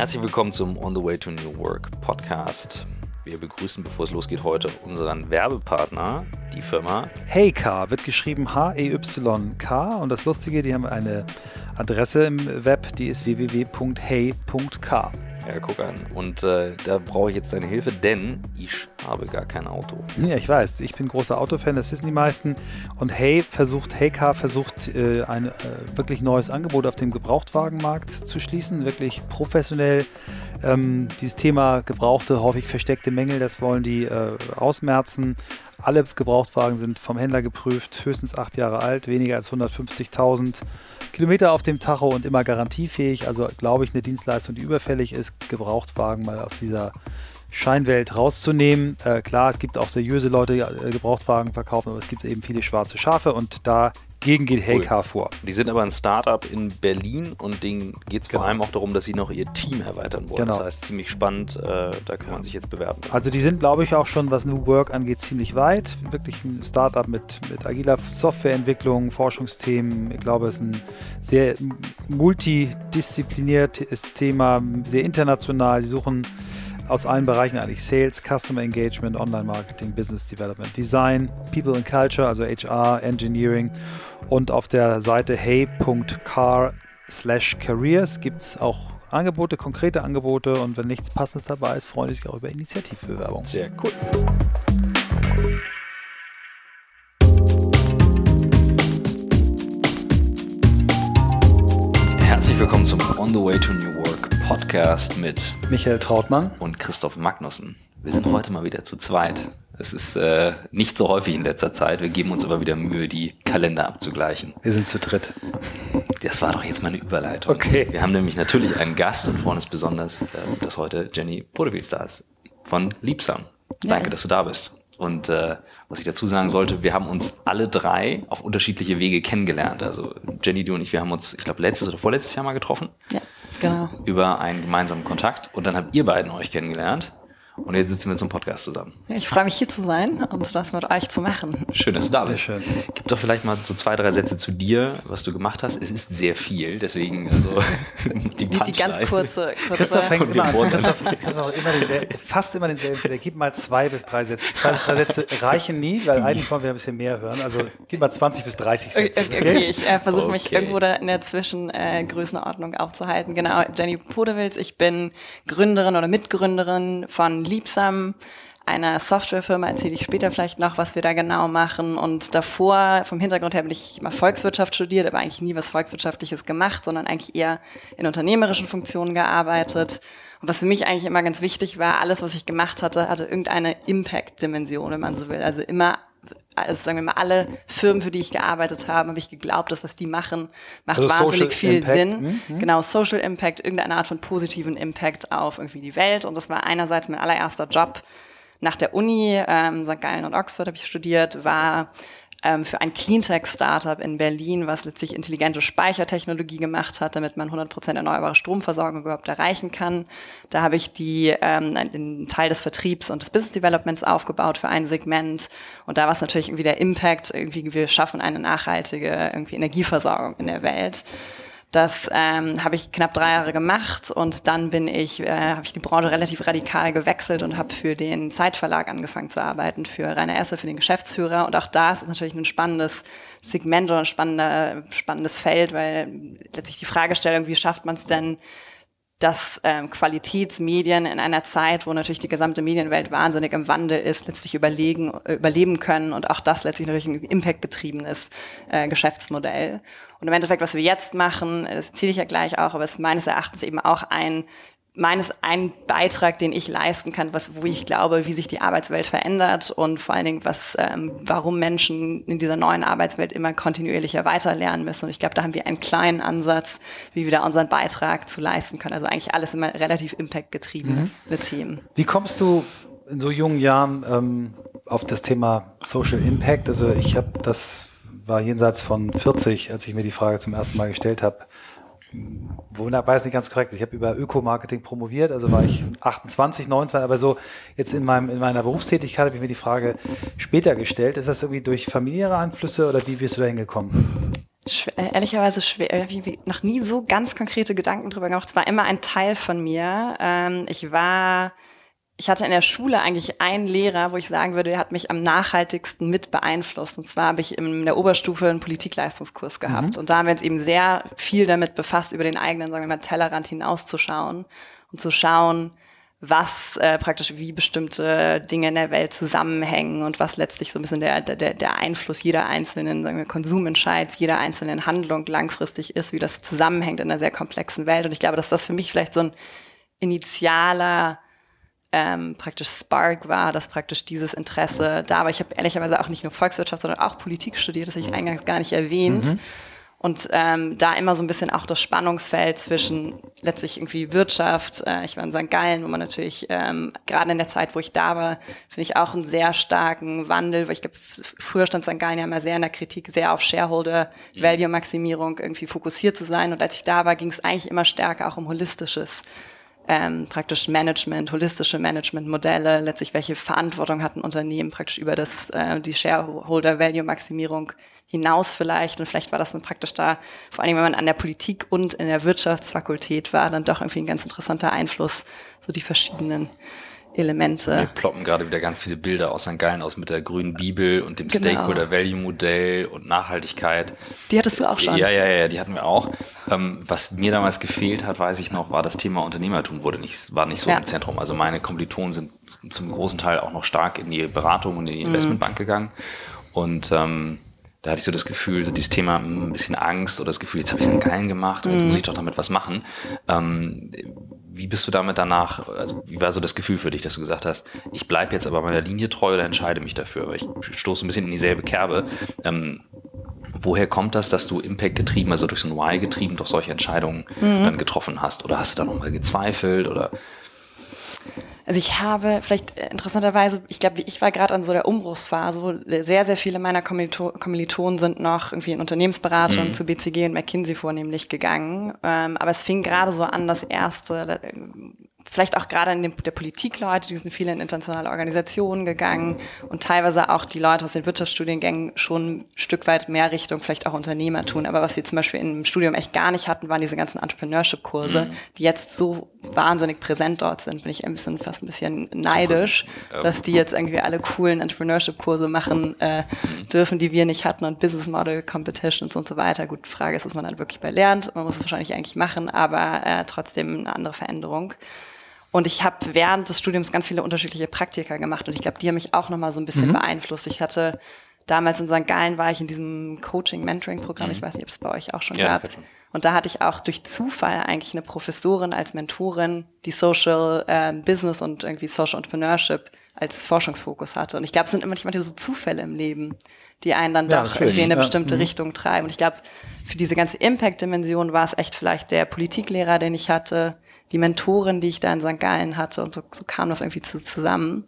Herzlich willkommen zum On the Way to New Work Podcast. Wir begrüßen, bevor es losgeht, heute unseren Werbepartner, die Firma Heycar. Wird geschrieben H-E-Y-K. Und das Lustige, die haben eine Adresse im Web, die ist www.hey.k. Ja, guck an. Und äh, da brauche ich jetzt deine Hilfe, denn ich habe gar kein Auto. Ja, ich weiß. Ich bin großer Autofan, das wissen die meisten. Und Hey versucht, Heycar versucht, äh, ein äh, wirklich neues Angebot auf dem Gebrauchtwagenmarkt zu schließen. Wirklich professionell. Ähm, dieses Thema gebrauchte, häufig versteckte Mängel, das wollen die äh, ausmerzen. Alle Gebrauchtwagen sind vom Händler geprüft, höchstens acht Jahre alt, weniger als 150.000 Kilometer auf dem Tacho und immer garantiefähig. Also glaube ich, eine Dienstleistung, die überfällig ist, Gebrauchtwagen mal aus dieser Scheinwelt rauszunehmen. Äh, klar, es gibt auch seriöse Leute, die äh, Gebrauchtwagen verkaufen, aber es gibt eben viele schwarze Schafe und dagegen geht Heycar cool. vor. Die sind aber ein Startup in Berlin und denen geht es vor genau. allem auch darum, dass sie noch ihr Team erweitern wollen. Genau. Das heißt, ziemlich spannend, äh, da kann man sich jetzt bewerben. Also die sind, glaube ich, auch schon, was New Work angeht, ziemlich weit. Wirklich ein Startup mit, mit agiler Softwareentwicklung, Forschungsthemen. Ich glaube, es ist ein sehr multidiszipliniertes Thema, sehr international. Sie suchen aus allen Bereichen eigentlich Sales, Customer Engagement, Online Marketing, Business Development, Design, People and Culture, also HR, Engineering und auf der Seite hey.car slash careers gibt es auch Angebote, konkrete Angebote und wenn nichts Passendes dabei ist, freue ich mich auch über Initiativbewerbung. Sehr cool. On the Way to New Work Podcast mit Michael Trautmann und Christoph Magnussen. Wir sind heute mal wieder zu zweit. Es ist äh, nicht so häufig in letzter Zeit. Wir geben uns aber wieder Mühe, die Kalender abzugleichen. Wir sind zu dritt. Das war doch jetzt meine Überleitung. Okay. Wir haben nämlich natürlich einen Gast und freuen uns besonders, äh, dass heute Jenny Podewils da ist von Liebsam. Danke, ja. dass du da bist. Und äh, was ich dazu sagen sollte, wir haben uns alle drei auf unterschiedliche Wege kennengelernt. Also Jenny, du und ich, wir haben uns, ich glaube, letztes oder vorletztes Jahr mal getroffen. Ja, genau. Über einen gemeinsamen Kontakt. Und dann habt ihr beiden euch kennengelernt. Und jetzt sitzen wir zum Podcast zusammen. Ich freue mich hier zu sein und das mit euch zu machen. Schön, dass du da bist. Sehr schön. Gib doch vielleicht mal so zwei, drei Sätze zu dir, was du gemacht hast. Es ist sehr viel, deswegen also die, die, die ganz kurze. kurze Christoph fängt immer an. Christoph, Christoph immer denselben, fast immer denselben Fehler. Gib mal zwei bis drei Sätze. Zwei bis drei Sätze reichen nie, weil eigentlich wollen wir ein bisschen mehr hören. Also gib mal 20 bis 30 Sätze. Okay, okay, okay. ich äh, versuche okay. mich irgendwo da in der Zwischengrößenordnung äh, aufzuhalten. Genau, Jenny Podewils. Ich bin Gründerin oder Mitgründerin von Liebsam einer Softwarefirma, erzähle ich später vielleicht noch, was wir da genau machen. Und davor, vom Hintergrund her, habe ich mal Volkswirtschaft studiert, aber eigentlich nie was Volkswirtschaftliches gemacht, sondern eigentlich eher in unternehmerischen Funktionen gearbeitet. Und was für mich eigentlich immer ganz wichtig war, alles, was ich gemacht hatte, hatte irgendeine Impact-Dimension, wenn man so will. Also immer also sagen wir mal, alle Firmen, für die ich gearbeitet habe, habe ich geglaubt, dass was die machen, macht also wahnsinnig Social viel Impact. Sinn. Mhm. Genau, Social Impact, irgendeine Art von positiven Impact auf irgendwie die Welt. Und das war einerseits mein allererster Job nach der Uni, ähm, St. Gallen und Oxford habe ich studiert, war ähm, für ein Cleantech-Startup in Berlin, was letztlich intelligente Speichertechnologie gemacht hat, damit man 100% erneuerbare Stromversorgung überhaupt erreichen kann. Da habe ich die, ähm, den Teil des Vertriebs und des Business Developments aufgebaut für ein Segment. Und da war es natürlich irgendwie der Impact, irgendwie wir schaffen eine nachhaltige irgendwie Energieversorgung in der Welt. Das ähm, habe ich knapp drei Jahre gemacht und dann bin ich, äh, habe ich die Branche relativ radikal gewechselt und habe für den Zeitverlag angefangen zu arbeiten, für Rainer Esse, für den Geschäftsführer. Und auch da ist natürlich ein spannendes Segment oder ein spannender, spannendes Feld, weil letztlich die Fragestellung, wie schafft man es denn, dass ähm, Qualitätsmedien in einer Zeit, wo natürlich die gesamte Medienwelt wahnsinnig im Wandel ist, letztlich überlegen, äh, überleben können und auch das letztlich natürlich ein impactgetriebenes äh, Geschäftsmodell. Und im Endeffekt, was wir jetzt machen, das zähle ich ja gleich auch, aber es ist meines Erachtens eben auch ein meines ein Beitrag, den ich leisten kann, was, wo ich glaube, wie sich die Arbeitswelt verändert und vor allen Dingen, was, ähm, warum Menschen in dieser neuen Arbeitswelt immer kontinuierlicher weiterlernen müssen. Und ich glaube, da haben wir einen kleinen Ansatz, wie wir da unseren Beitrag zu leisten können. Also eigentlich alles immer relativ impactgetriebene mhm. Themen. Wie kommst du in so jungen Jahren ähm, auf das Thema Social Impact? Also ich habe das war jenseits von 40, als ich mir die Frage zum ersten Mal gestellt habe wunderbar ist nicht ganz korrekt. Ich habe über Ökomarketing promoviert, also war ich 28, 29, aber so jetzt in, meinem, in meiner Berufstätigkeit habe ich mir die Frage später gestellt. Ist das irgendwie durch familiäre Einflüsse oder wie bist du da hingekommen? Äh, ehrlicherweise schwer, äh, ich noch nie so ganz konkrete Gedanken drüber gemacht. Es war immer ein Teil von mir. Ähm, ich war, ich hatte in der Schule eigentlich einen Lehrer, wo ich sagen würde, der hat mich am nachhaltigsten mit beeinflusst. Und zwar habe ich in der Oberstufe einen Politikleistungskurs gehabt. Mhm. Und da haben wir uns eben sehr viel damit befasst, über den eigenen, sagen wir mal, Tellerrand hinauszuschauen und zu schauen, was äh, praktisch wie bestimmte Dinge in der Welt zusammenhängen und was letztlich so ein bisschen der, der, der Einfluss jeder einzelnen sagen wir, Konsumentscheids, jeder einzelnen Handlung langfristig ist, wie das zusammenhängt in einer sehr komplexen Welt. Und ich glaube, dass das für mich vielleicht so ein initialer ähm, praktisch Spark war, dass praktisch dieses Interesse da war. Ich habe ehrlicherweise auch nicht nur Volkswirtschaft, sondern auch Politik studiert, das habe ich eingangs gar nicht erwähnt. Mhm. Und ähm, da immer so ein bisschen auch das Spannungsfeld zwischen letztlich irgendwie Wirtschaft. Äh, ich war in St. Gallen, wo man natürlich ähm, gerade in der Zeit, wo ich da war, finde ich auch einen sehr starken Wandel. Weil ich glaube, früher stand St. Gallen ja immer sehr in der Kritik, sehr auf Shareholder-Value-Maximierung irgendwie fokussiert zu sein. Und als ich da war, ging es eigentlich immer stärker auch um holistisches ähm, praktisch Management, holistische Managementmodelle, letztlich welche Verantwortung hat ein Unternehmen praktisch über das äh, die Shareholder-Value-Maximierung hinaus vielleicht. Und vielleicht war das dann praktisch da, vor allem wenn man an der Politik und in der Wirtschaftsfakultät war, dann doch irgendwie ein ganz interessanter Einfluss, so die verschiedenen Elemente. Wir ploppen gerade wieder ganz viele Bilder aus St. Gallen aus mit der grünen Bibel und dem genau. Stakeholder-Value-Modell und Nachhaltigkeit. Die hattest du auch schon. Ja, ja, ja, die hatten wir auch. Ähm, was mir damals gefehlt hat, weiß ich noch, war das Thema Unternehmertum wurde nicht, war nicht so ja. im Zentrum. Also meine Kommilitonen sind zum großen Teil auch noch stark in die Beratung und in die mhm. Investmentbank mhm. gegangen. Und ähm, da hatte ich so das Gefühl, so dieses Thema hm, ein bisschen Angst oder das Gefühl, jetzt habe ich es in Geilen gemacht und jetzt mhm. muss ich doch damit was machen. Ähm, wie bist du damit danach, also wie war so das Gefühl für dich, dass du gesagt hast, ich bleibe jetzt aber meiner Linie treu oder entscheide mich dafür, weil ich stoße ein bisschen in dieselbe Kerbe. Ähm, woher kommt das, dass du Impact getrieben, also durch so ein Why getrieben, durch solche Entscheidungen mhm. dann getroffen hast? Oder hast du da nochmal gezweifelt oder also ich habe vielleicht äh, interessanterweise, ich glaube, ich war gerade an so der Umbruchsphase, wo sehr, sehr viele meiner Kommilitonen sind noch irgendwie in Unternehmensberatung mhm. zu BCG und McKinsey vornehmlich gegangen. Ähm, aber es fing gerade so an, das erste vielleicht auch gerade in dem, der Politikleute, die sind viele in internationale Organisationen gegangen und teilweise auch die Leute aus den Wirtschaftsstudiengängen schon ein Stück weit mehr Richtung vielleicht auch Unternehmer tun. Aber was wir zum Beispiel im Studium echt gar nicht hatten, waren diese ganzen Entrepreneurship-Kurse, mhm. die jetzt so wahnsinnig präsent dort sind. Bin ich ein bisschen, fast ein bisschen neidisch, dass die jetzt irgendwie alle coolen Entrepreneurship-Kurse machen äh, dürfen, die wir nicht hatten und Business Model Competitions und so weiter. Gut, Frage ist, was man dann wirklich bei lernt. Man muss es wahrscheinlich eigentlich machen, aber äh, trotzdem eine andere Veränderung. Und ich habe während des Studiums ganz viele unterschiedliche Praktika gemacht und ich glaube, die haben mich auch nochmal so ein bisschen mhm. beeinflusst. Ich hatte damals in St. Gallen war ich in diesem Coaching-Mentoring-Programm. Mhm. Ich weiß nicht, ob es bei euch auch schon ja, gab. Schon. Und da hatte ich auch durch Zufall eigentlich eine Professorin als Mentorin, die Social äh, Business und irgendwie Social Entrepreneurship als Forschungsfokus hatte. Und ich glaube, es sind immer manchmal so Zufälle im Leben, die einen dann ja, doch irgendwie in eine ja. bestimmte mhm. Richtung treiben. Und ich glaube, für diese ganze Impact-Dimension war es echt vielleicht der Politiklehrer, den ich hatte, die Mentorin, die ich da in St. Gallen hatte und so, so kam das irgendwie zu, zusammen.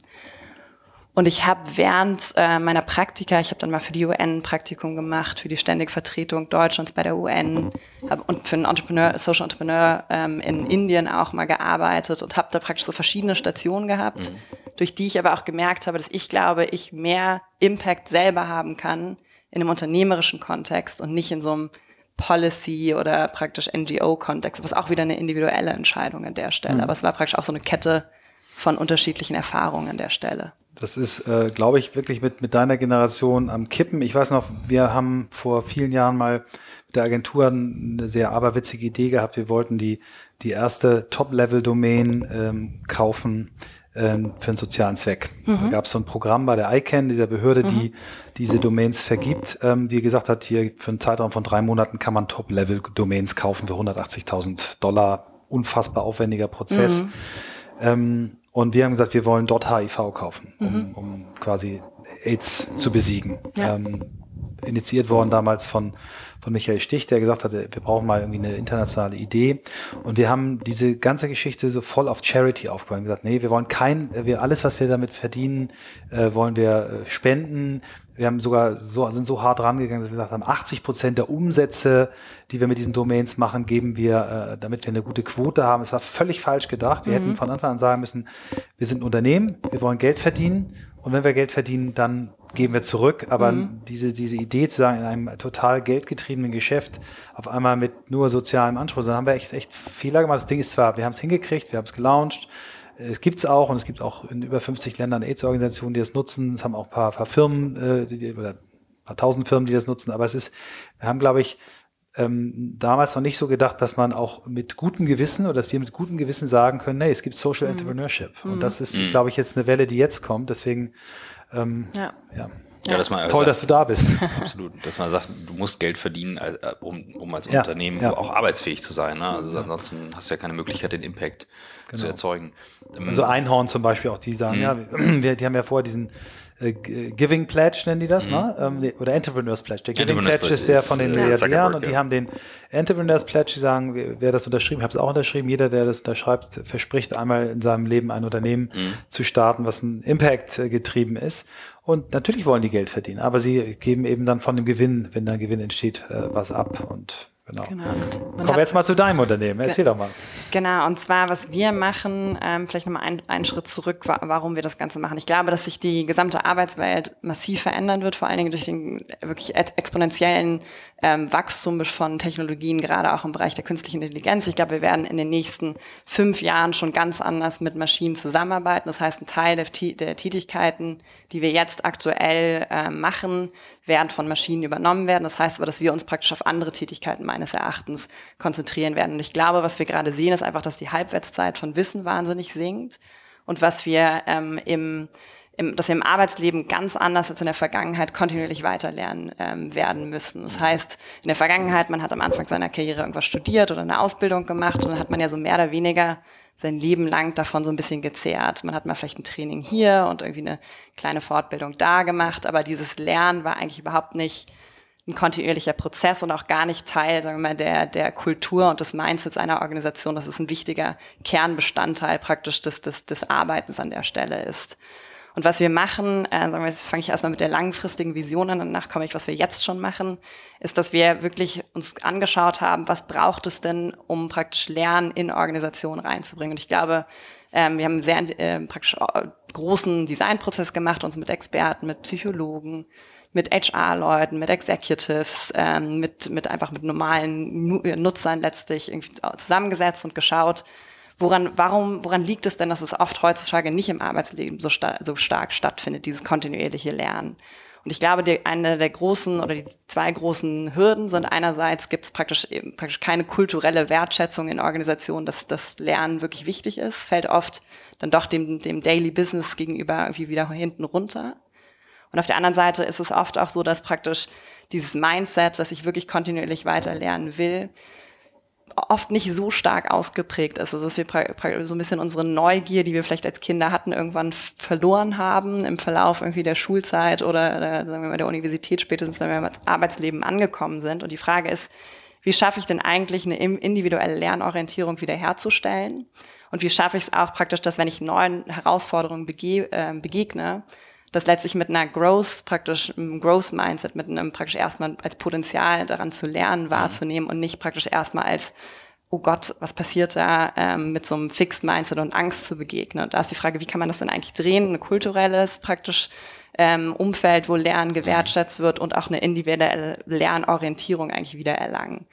Und ich habe während äh, meiner Praktika, ich habe dann mal für die UN ein Praktikum gemacht, für die ständige Vertretung Deutschlands bei der UN hab, und für einen Entrepreneur, Social Entrepreneur ähm, in Indien auch mal gearbeitet und habe da praktisch so verschiedene Stationen gehabt, mhm. durch die ich aber auch gemerkt habe, dass ich glaube, ich mehr Impact selber haben kann in einem unternehmerischen Kontext und nicht in so einem Policy oder praktisch NGO-Kontext, was auch wieder eine individuelle Entscheidung an der Stelle. Mhm. Aber es war praktisch auch so eine Kette von unterschiedlichen Erfahrungen an der Stelle. Das ist, äh, glaube ich, wirklich mit, mit deiner Generation am Kippen. Ich weiß noch, wir haben vor vielen Jahren mal mit der Agentur eine sehr aberwitzige Idee gehabt. Wir wollten die, die erste Top-Level-Domain ähm, kaufen ähm, für einen sozialen Zweck. Mhm. Da gab es so ein Programm bei der ICANN, dieser Behörde, mhm. die diese Domains vergibt, ähm, die gesagt hat, hier für einen Zeitraum von drei Monaten kann man Top-Level-Domains kaufen für 180.000 Dollar. Unfassbar aufwendiger Prozess. Mhm. Ähm, und wir haben gesagt, wir wollen dort HIV kaufen, um, mhm. um quasi AIDS zu besiegen. Ja. Ähm, initiiert worden damals von von Michael Stich, der gesagt hat, wir brauchen mal irgendwie eine internationale Idee. Und wir haben diese ganze Geschichte so voll auf Charity aufgebaut. Wir gesagt, nee, wir wollen kein, wir alles, was wir damit verdienen, äh, wollen wir äh, spenden. Wir haben sogar so, sind so hart rangegangen, dass wir gesagt haben, 80 Prozent der Umsätze, die wir mit diesen Domains machen, geben wir, äh, damit wir eine gute Quote haben. Es war völlig falsch gedacht. Wir mhm. hätten von Anfang an sagen müssen, wir sind ein Unternehmen, wir wollen Geld verdienen Und wenn wir Geld verdienen, dann geben wir zurück. Aber mhm. diese, diese Idee zu sagen, in einem total geldgetriebenen Geschäft auf einmal mit nur sozialem Anspruch, dann haben wir echt, echt Fehler gemacht. Das Ding ist zwar, wir haben es hingekriegt, wir haben es gelauncht, es gibt es auch und es gibt auch in über 50 Ländern AIDS-Organisationen, die das nutzen. Es haben auch ein paar, paar Firmen, äh, die, oder ein paar tausend Firmen, die das nutzen. Aber es ist, wir haben, glaube ich, ähm, damals noch nicht so gedacht, dass man auch mit gutem Gewissen oder dass wir mit gutem Gewissen sagen können, nee, es gibt Social mhm. Entrepreneurship. Und das ist, mhm. glaube ich, jetzt eine Welle, die jetzt kommt. Deswegen, ähm, ja. ja. Ja, dass man Toll, sagt, dass du da bist. Absolut. Dass man sagt, du musst Geld verdienen, äh, um, um als ja, Unternehmen ja. auch arbeitsfähig zu sein. Ne? Also ansonsten hast du ja keine Möglichkeit, den Impact genau. zu erzeugen. Also Einhorn zum Beispiel auch, die sagen, mhm. ja, wir, die haben ja vorher diesen äh, Giving Pledge nennen die das, mhm. ne? Ähm, oder Entrepreneurs Pledge. Der Giving Pledge ist der von den äh, Milliardären und die ja. haben den Entrepreneurs Pledge, die sagen, wer das unterschrieben, ich habe es auch unterschrieben, jeder, der das unterschreibt, verspricht einmal in seinem Leben ein Unternehmen mhm. zu starten, was ein Impact äh, getrieben ist. Und natürlich wollen die Geld verdienen, aber sie geben eben dann von dem Gewinn, wenn da Gewinn entsteht, was ab. Und Genau. genau. Kommen wir jetzt mal zu deinem Unternehmen. Erzähl doch mal. Genau, und zwar, was wir machen, ähm, vielleicht nochmal ein, einen Schritt zurück, warum wir das Ganze machen. Ich glaube, dass sich die gesamte Arbeitswelt massiv verändern wird, vor allen Dingen durch den wirklich exponentiellen ähm, Wachstum von Technologien, gerade auch im Bereich der künstlichen Intelligenz. Ich glaube, wir werden in den nächsten fünf Jahren schon ganz anders mit Maschinen zusammenarbeiten. Das heißt, ein Teil der, der Tätigkeiten, die wir jetzt aktuell äh, machen, werden von Maschinen übernommen werden. Das heißt aber, dass wir uns praktisch auf andere Tätigkeiten meines Erachtens konzentrieren werden. Und ich glaube, was wir gerade sehen, ist einfach, dass die Halbwertszeit von Wissen wahnsinnig sinkt. Und was wir ähm, im im, dass wir im Arbeitsleben ganz anders als in der Vergangenheit kontinuierlich weiterlernen ähm, werden müssen. Das heißt, in der Vergangenheit, man hat am Anfang seiner Karriere irgendwas studiert oder eine Ausbildung gemacht und dann hat man ja so mehr oder weniger sein Leben lang davon so ein bisschen gezehrt. Man hat mal vielleicht ein Training hier und irgendwie eine kleine Fortbildung da gemacht, aber dieses Lernen war eigentlich überhaupt nicht ein kontinuierlicher Prozess und auch gar nicht Teil, sagen wir mal, der, der Kultur und des Mindsets einer Organisation. Das ist ein wichtiger Kernbestandteil praktisch des, des, des Arbeitens an der Stelle ist. Und was wir machen, äh, sagen wir, jetzt fange ich erstmal mit der langfristigen Vision an, danach komme ich, was wir jetzt schon machen, ist, dass wir wirklich uns angeschaut haben, was braucht es denn, um praktisch Lernen in Organisationen reinzubringen. Und ich glaube, ähm, wir haben einen sehr äh, praktisch äh, großen Designprozess gemacht, uns mit Experten, mit Psychologen, mit HR-Leuten, mit Executives, ähm, mit, mit einfach mit normalen Nutzern letztlich irgendwie zusammengesetzt und geschaut, Woran, warum, woran liegt es denn, dass es oft heutzutage nicht im Arbeitsleben so, sta so stark stattfindet, dieses kontinuierliche Lernen? Und ich glaube, die, eine der großen oder die zwei großen Hürden sind einerseits gibt es praktisch, praktisch keine kulturelle Wertschätzung in Organisationen, dass das Lernen wirklich wichtig ist, fällt oft dann doch dem, dem Daily Business gegenüber irgendwie wieder hinten runter. Und auf der anderen Seite ist es oft auch so, dass praktisch dieses Mindset, dass ich wirklich kontinuierlich weiter lernen will, oft nicht so stark ausgeprägt ist. Also dass wir so ein bisschen unsere Neugier, die wir vielleicht als Kinder hatten, irgendwann verloren haben im Verlauf irgendwie der Schulzeit oder, oder sagen wir mal der Universität, spätestens wenn wir im Arbeitsleben angekommen sind. Und die Frage ist, wie schaffe ich denn eigentlich eine individuelle Lernorientierung wiederherzustellen? Und wie schaffe ich es auch praktisch, dass wenn ich neuen Herausforderungen äh, begegne, das letztlich mit einer Growth, praktisch einem Growth Mindset, mit einem praktisch erstmal als Potenzial daran zu lernen, mhm. wahrzunehmen und nicht praktisch erstmal als oh Gott, was passiert da, ähm, mit so einem Fixed Mindset und Angst zu begegnen. Und da ist die Frage, wie kann man das denn eigentlich drehen? Ein kulturelles, praktisch ähm, Umfeld, wo Lernen gewertschätzt wird und auch eine individuelle Lernorientierung eigentlich wieder erlangen.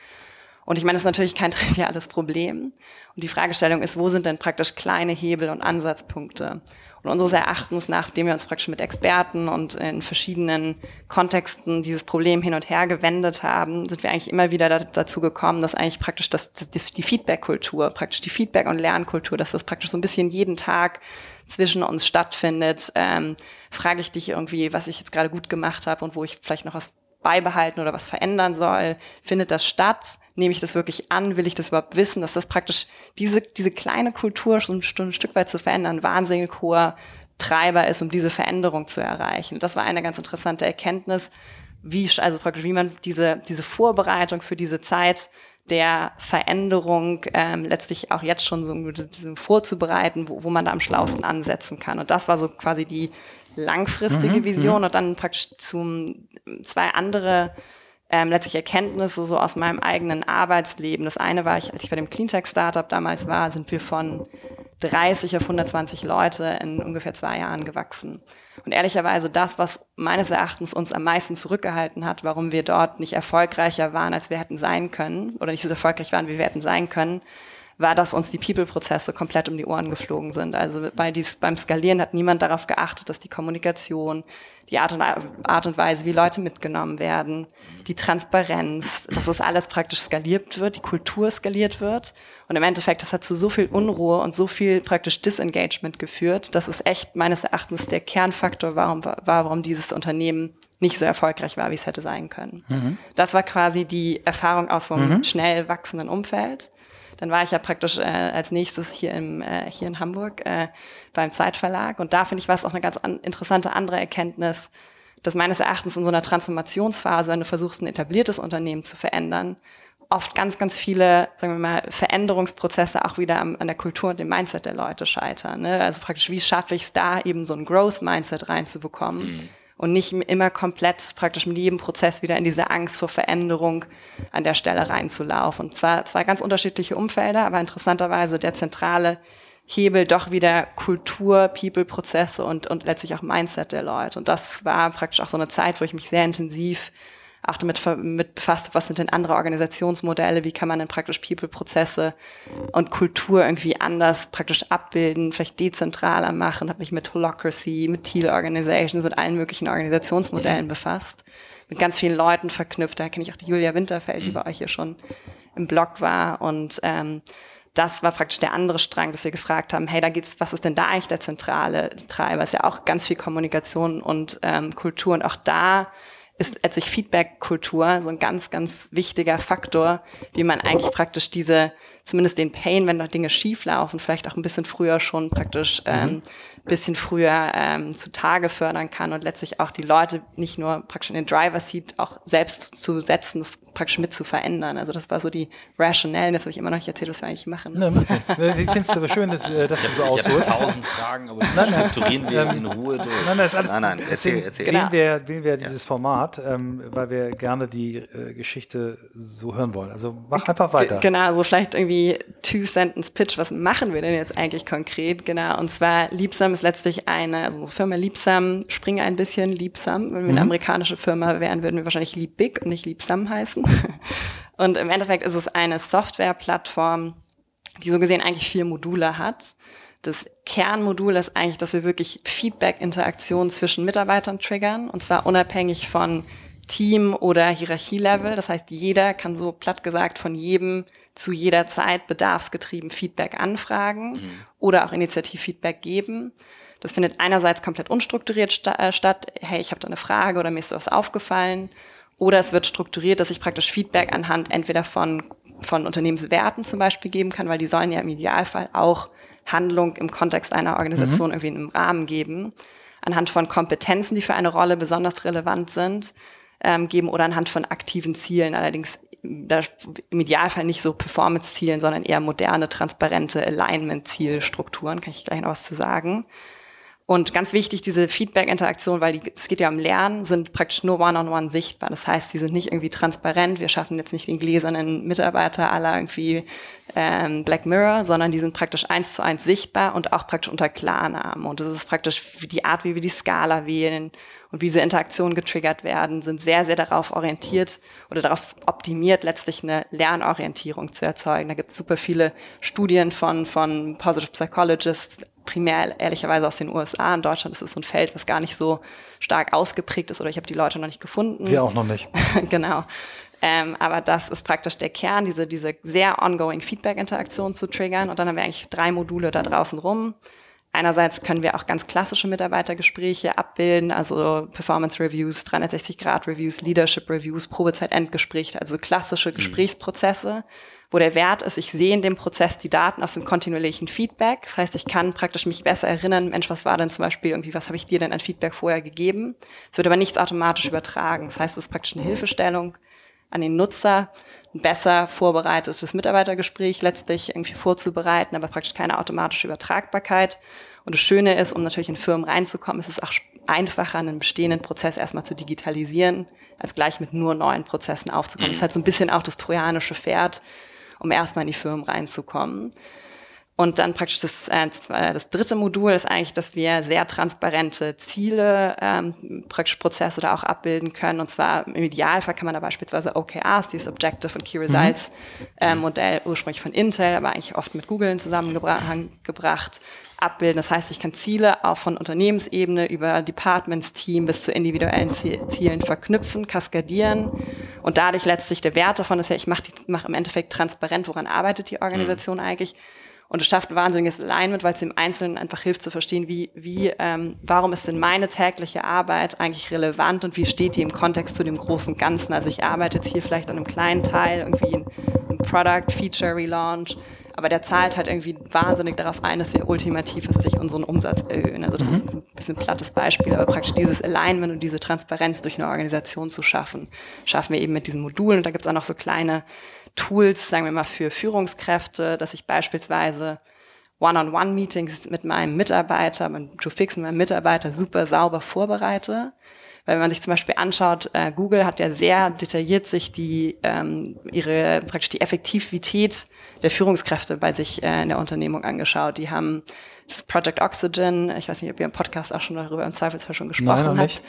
Und ich meine, das ist natürlich kein triviales Problem. Und die Fragestellung ist, wo sind denn praktisch kleine Hebel und Ansatzpunkte? Und unseres Erachtens, nachdem wir uns praktisch mit Experten und in verschiedenen Kontexten dieses Problem hin und her gewendet haben, sind wir eigentlich immer wieder dazu gekommen, dass eigentlich praktisch das, das die Feedback-Kultur, praktisch die Feedback- und Lernkultur, dass das praktisch so ein bisschen jeden Tag zwischen uns stattfindet. Ähm, frage ich dich irgendwie, was ich jetzt gerade gut gemacht habe und wo ich vielleicht noch was beibehalten oder was verändern soll? Findet das statt? Nehme ich das wirklich an? Will ich das überhaupt wissen? Dass das praktisch diese, diese kleine Kultur schon ein Stück weit zu verändern, wahnsinnig hoher Treiber ist, um diese Veränderung zu erreichen. Das war eine ganz interessante Erkenntnis, wie, also praktisch, wie man diese, diese Vorbereitung für diese Zeit der Veränderung ähm, letztlich auch jetzt schon so vorzubereiten, wo, wo man da am schlausten ansetzen kann. Und das war so quasi die langfristige mhm, Vision mhm. und dann praktisch zum zwei andere ähm, letztlich Erkenntnisse so aus meinem eigenen Arbeitsleben. Das eine war, ich, als ich bei dem Cleantech Startup damals war, sind wir von 30 auf 120 Leute in ungefähr zwei Jahren gewachsen. Und ehrlicherweise das, was meines Erachtens uns am meisten zurückgehalten hat, warum wir dort nicht erfolgreicher waren, als wir hätten sein können, oder nicht so erfolgreich waren, wie wir hätten sein können, war, dass uns die People-Prozesse komplett um die Ohren geflogen sind. Also bei dies, beim Skalieren hat niemand darauf geachtet, dass die Kommunikation, die Art und, Art und Weise, wie Leute mitgenommen werden, die Transparenz, dass das alles praktisch skaliert wird, die Kultur skaliert wird. Und im Endeffekt, das hat zu so viel Unruhe und so viel praktisch Disengagement geführt, dass es echt meines Erachtens der Kernfaktor war, war warum dieses Unternehmen nicht so erfolgreich war, wie es hätte sein können. Mhm. Das war quasi die Erfahrung aus so einem mhm. schnell wachsenden Umfeld. Dann war ich ja praktisch äh, als nächstes hier, im, äh, hier in Hamburg äh, beim Zeitverlag. Und da finde ich, war es auch eine ganz an, interessante andere Erkenntnis, dass meines Erachtens in so einer Transformationsphase, wenn du versuchst, ein etabliertes Unternehmen zu verändern, oft ganz, ganz viele, sagen wir mal, Veränderungsprozesse auch wieder am, an der Kultur und dem Mindset der Leute scheitern. Ne? Also praktisch, wie schaffe ich es da, eben so ein Growth-Mindset reinzubekommen? Mhm und nicht immer komplett praktisch mit jedem Prozess wieder in diese Angst vor Veränderung an der Stelle reinzulaufen. Und zwar zwei ganz unterschiedliche Umfelder, aber interessanterweise der zentrale Hebel doch wieder Kultur, People-Prozesse und, und letztlich auch Mindset der Leute. Und das war praktisch auch so eine Zeit, wo ich mich sehr intensiv auch damit mit befasst, was sind denn andere Organisationsmodelle, wie kann man denn praktisch People-Prozesse und Kultur irgendwie anders praktisch abbilden, vielleicht dezentraler machen, habe mich mit Holocracy, mit Teal Organizations, mit allen möglichen Organisationsmodellen mhm. befasst, mit ganz vielen Leuten verknüpft. Da kenne ich auch die Julia Winterfeld, die mhm. bei euch hier schon im Blog war und ähm, das war praktisch der andere Strang, dass wir gefragt haben, hey, da geht's, was ist denn da eigentlich der zentrale Treiber? Ist ja auch ganz viel Kommunikation und ähm, Kultur und auch da ist letztlich Feedback-Kultur so ein ganz, ganz wichtiger Faktor, wie man eigentlich praktisch diese, zumindest den Pain, wenn noch Dinge schief laufen, vielleicht auch ein bisschen früher schon praktisch mhm. ähm, bisschen früher ähm, zutage fördern kann und letztlich auch die Leute nicht nur praktisch in den Driver Seat auch selbst zu setzen, das praktisch mit zu verändern. Also das war so die Rationale, das habe ich immer noch nicht erzählt, was wir eigentlich machen. Ne, ich finde es aber schön, dass, äh, dass du so ausholst. Ich habe tausend Fragen, aber die nein, strukturieren wir ähm, in Ruhe durch. Nein, nein, ist alles, nein, nein erzähl, erzähl. Genau. wir, wählen wir dieses ja. Format, ähm, weil wir gerne die äh, Geschichte so hören wollen. Also mach einfach weiter. G genau, so vielleicht irgendwie Two-Sentence-Pitch, was machen wir denn jetzt eigentlich konkret? Genau, und zwar Liebsam ist letztlich eine, also unsere Firma Liebsam, springe ein bisschen Liebsam. Wenn wir eine mhm. amerikanische Firma wären, würden wir wahrscheinlich Lieb Big und nicht Liebsam heißen. Und im Endeffekt ist es eine Softwareplattform, die so gesehen eigentlich vier Module hat. Das Kernmodul ist eigentlich, dass wir wirklich Feedback-Interaktion zwischen Mitarbeitern triggern, und zwar unabhängig von Team- oder Hierarchielevel. Das heißt, jeder kann so platt gesagt von jedem zu jeder Zeit bedarfsgetrieben Feedback anfragen mhm. oder auch Initiativfeedback geben. Das findet einerseits komplett unstrukturiert sta äh, statt. Hey, ich habe da eine Frage oder mir ist was aufgefallen. Oder es wird strukturiert, dass ich praktisch Feedback anhand entweder von, von Unternehmenswerten zum Beispiel geben kann, weil die sollen ja im Idealfall auch Handlung im Kontext einer Organisation mhm. irgendwie in einem Rahmen geben. Anhand von Kompetenzen, die für eine Rolle besonders relevant sind, ähm, geben oder anhand von aktiven Zielen. Allerdings da, im Idealfall nicht so Performance-Zielen, sondern eher moderne, transparente Alignment-Zielstrukturen. Kann ich gleich noch was zu sagen. Und ganz wichtig, diese Feedback-Interaktion, weil die, es geht ja um Lernen, sind praktisch nur one-on-one -on -one sichtbar. Das heißt, die sind nicht irgendwie transparent. Wir schaffen jetzt nicht den gläsernen Mitarbeiter aller irgendwie ähm, Black Mirror, sondern die sind praktisch eins zu eins sichtbar und auch praktisch unter Klarnamen. Und das ist praktisch die Art, wie wir die Skala wählen und wie diese Interaktionen getriggert werden, sind sehr, sehr darauf orientiert oder darauf optimiert, letztlich eine Lernorientierung zu erzeugen. Da gibt es super viele Studien von, von Positive Psychologists, primär ehrlicherweise aus den USA. In Deutschland ist es so ein Feld, was gar nicht so stark ausgeprägt ist oder ich habe die Leute noch nicht gefunden. Wir auch noch nicht. genau. Ähm, aber das ist praktisch der Kern, diese, diese sehr ongoing Feedback-Interaktion zu triggern. Und dann haben wir eigentlich drei Module da draußen rum. Einerseits können wir auch ganz klassische Mitarbeitergespräche abbilden, also Performance Reviews, 360 Grad Reviews, Leadership Reviews, Probezeit-Endgespräche, also klassische mhm. Gesprächsprozesse wo der Wert ist, ich sehe in dem Prozess die Daten aus dem kontinuierlichen Feedback. Das heißt, ich kann praktisch mich besser erinnern, Mensch, was war denn zum Beispiel irgendwie, was habe ich dir denn an Feedback vorher gegeben? Es wird aber nichts automatisch übertragen. Das heißt, es ist praktisch eine Hilfestellung an den Nutzer, ein besser vorbereitetes Mitarbeitergespräch letztlich irgendwie vorzubereiten, aber praktisch keine automatische Übertragbarkeit. Und das Schöne ist, um natürlich in Firmen reinzukommen, ist es auch einfacher, einen bestehenden Prozess erstmal zu digitalisieren, als gleich mit nur neuen Prozessen aufzukommen. Mhm. Das ist halt so ein bisschen auch das trojanische Pferd, um erstmal in die Firmen reinzukommen. Und dann praktisch das, äh, das dritte Modul ist eigentlich, dass wir sehr transparente Ziele, ähm, praktisch Prozesse da auch abbilden können. Und zwar im Idealfall kann man da beispielsweise OKRs, dieses Objective und Key Results mhm. äh, Modell, ursprünglich von Intel, aber eigentlich oft mit Google zusammengebracht, abbilden. Das heißt, ich kann Ziele auch von Unternehmensebene über Departments-Team bis zu individuellen Zielen verknüpfen, kaskadieren und dadurch letztlich der Wert davon ist ja, ich mache mach im Endeffekt transparent, woran arbeitet die Organisation mhm. eigentlich und es schafft ein wahnsinniges Alignment, weil es dem Einzelnen einfach hilft zu verstehen, wie, wie, ähm, warum ist denn meine tägliche Arbeit eigentlich relevant und wie steht die im Kontext zu dem großen Ganzen. Also ich arbeite jetzt hier vielleicht an einem kleinen Teil, irgendwie ein, ein Product, Feature, Relaunch, aber der zahlt halt irgendwie wahnsinnig darauf ein, dass wir ultimativ sich unseren Umsatz erhöhen. Also das mhm. ist ein bisschen ein plattes Beispiel, aber praktisch dieses Alignment und diese Transparenz durch eine Organisation zu schaffen, schaffen wir eben mit diesen Modulen. Und da gibt es auch noch so kleine Tools, sagen wir mal, für Führungskräfte, dass ich beispielsweise One-on-One-Meetings mit meinem Mitarbeiter, mit Fix mit meinem Mitarbeiter super sauber vorbereite. Wenn man sich zum Beispiel anschaut, äh, Google hat ja sehr detailliert sich die ähm, ihre praktisch die Effektivität der Führungskräfte bei sich äh, in der Unternehmung angeschaut. Die haben das Project Oxygen, ich weiß nicht, ob ihr im Podcast auch schon darüber im Zweifelsfall schon gesprochen Nein, habt.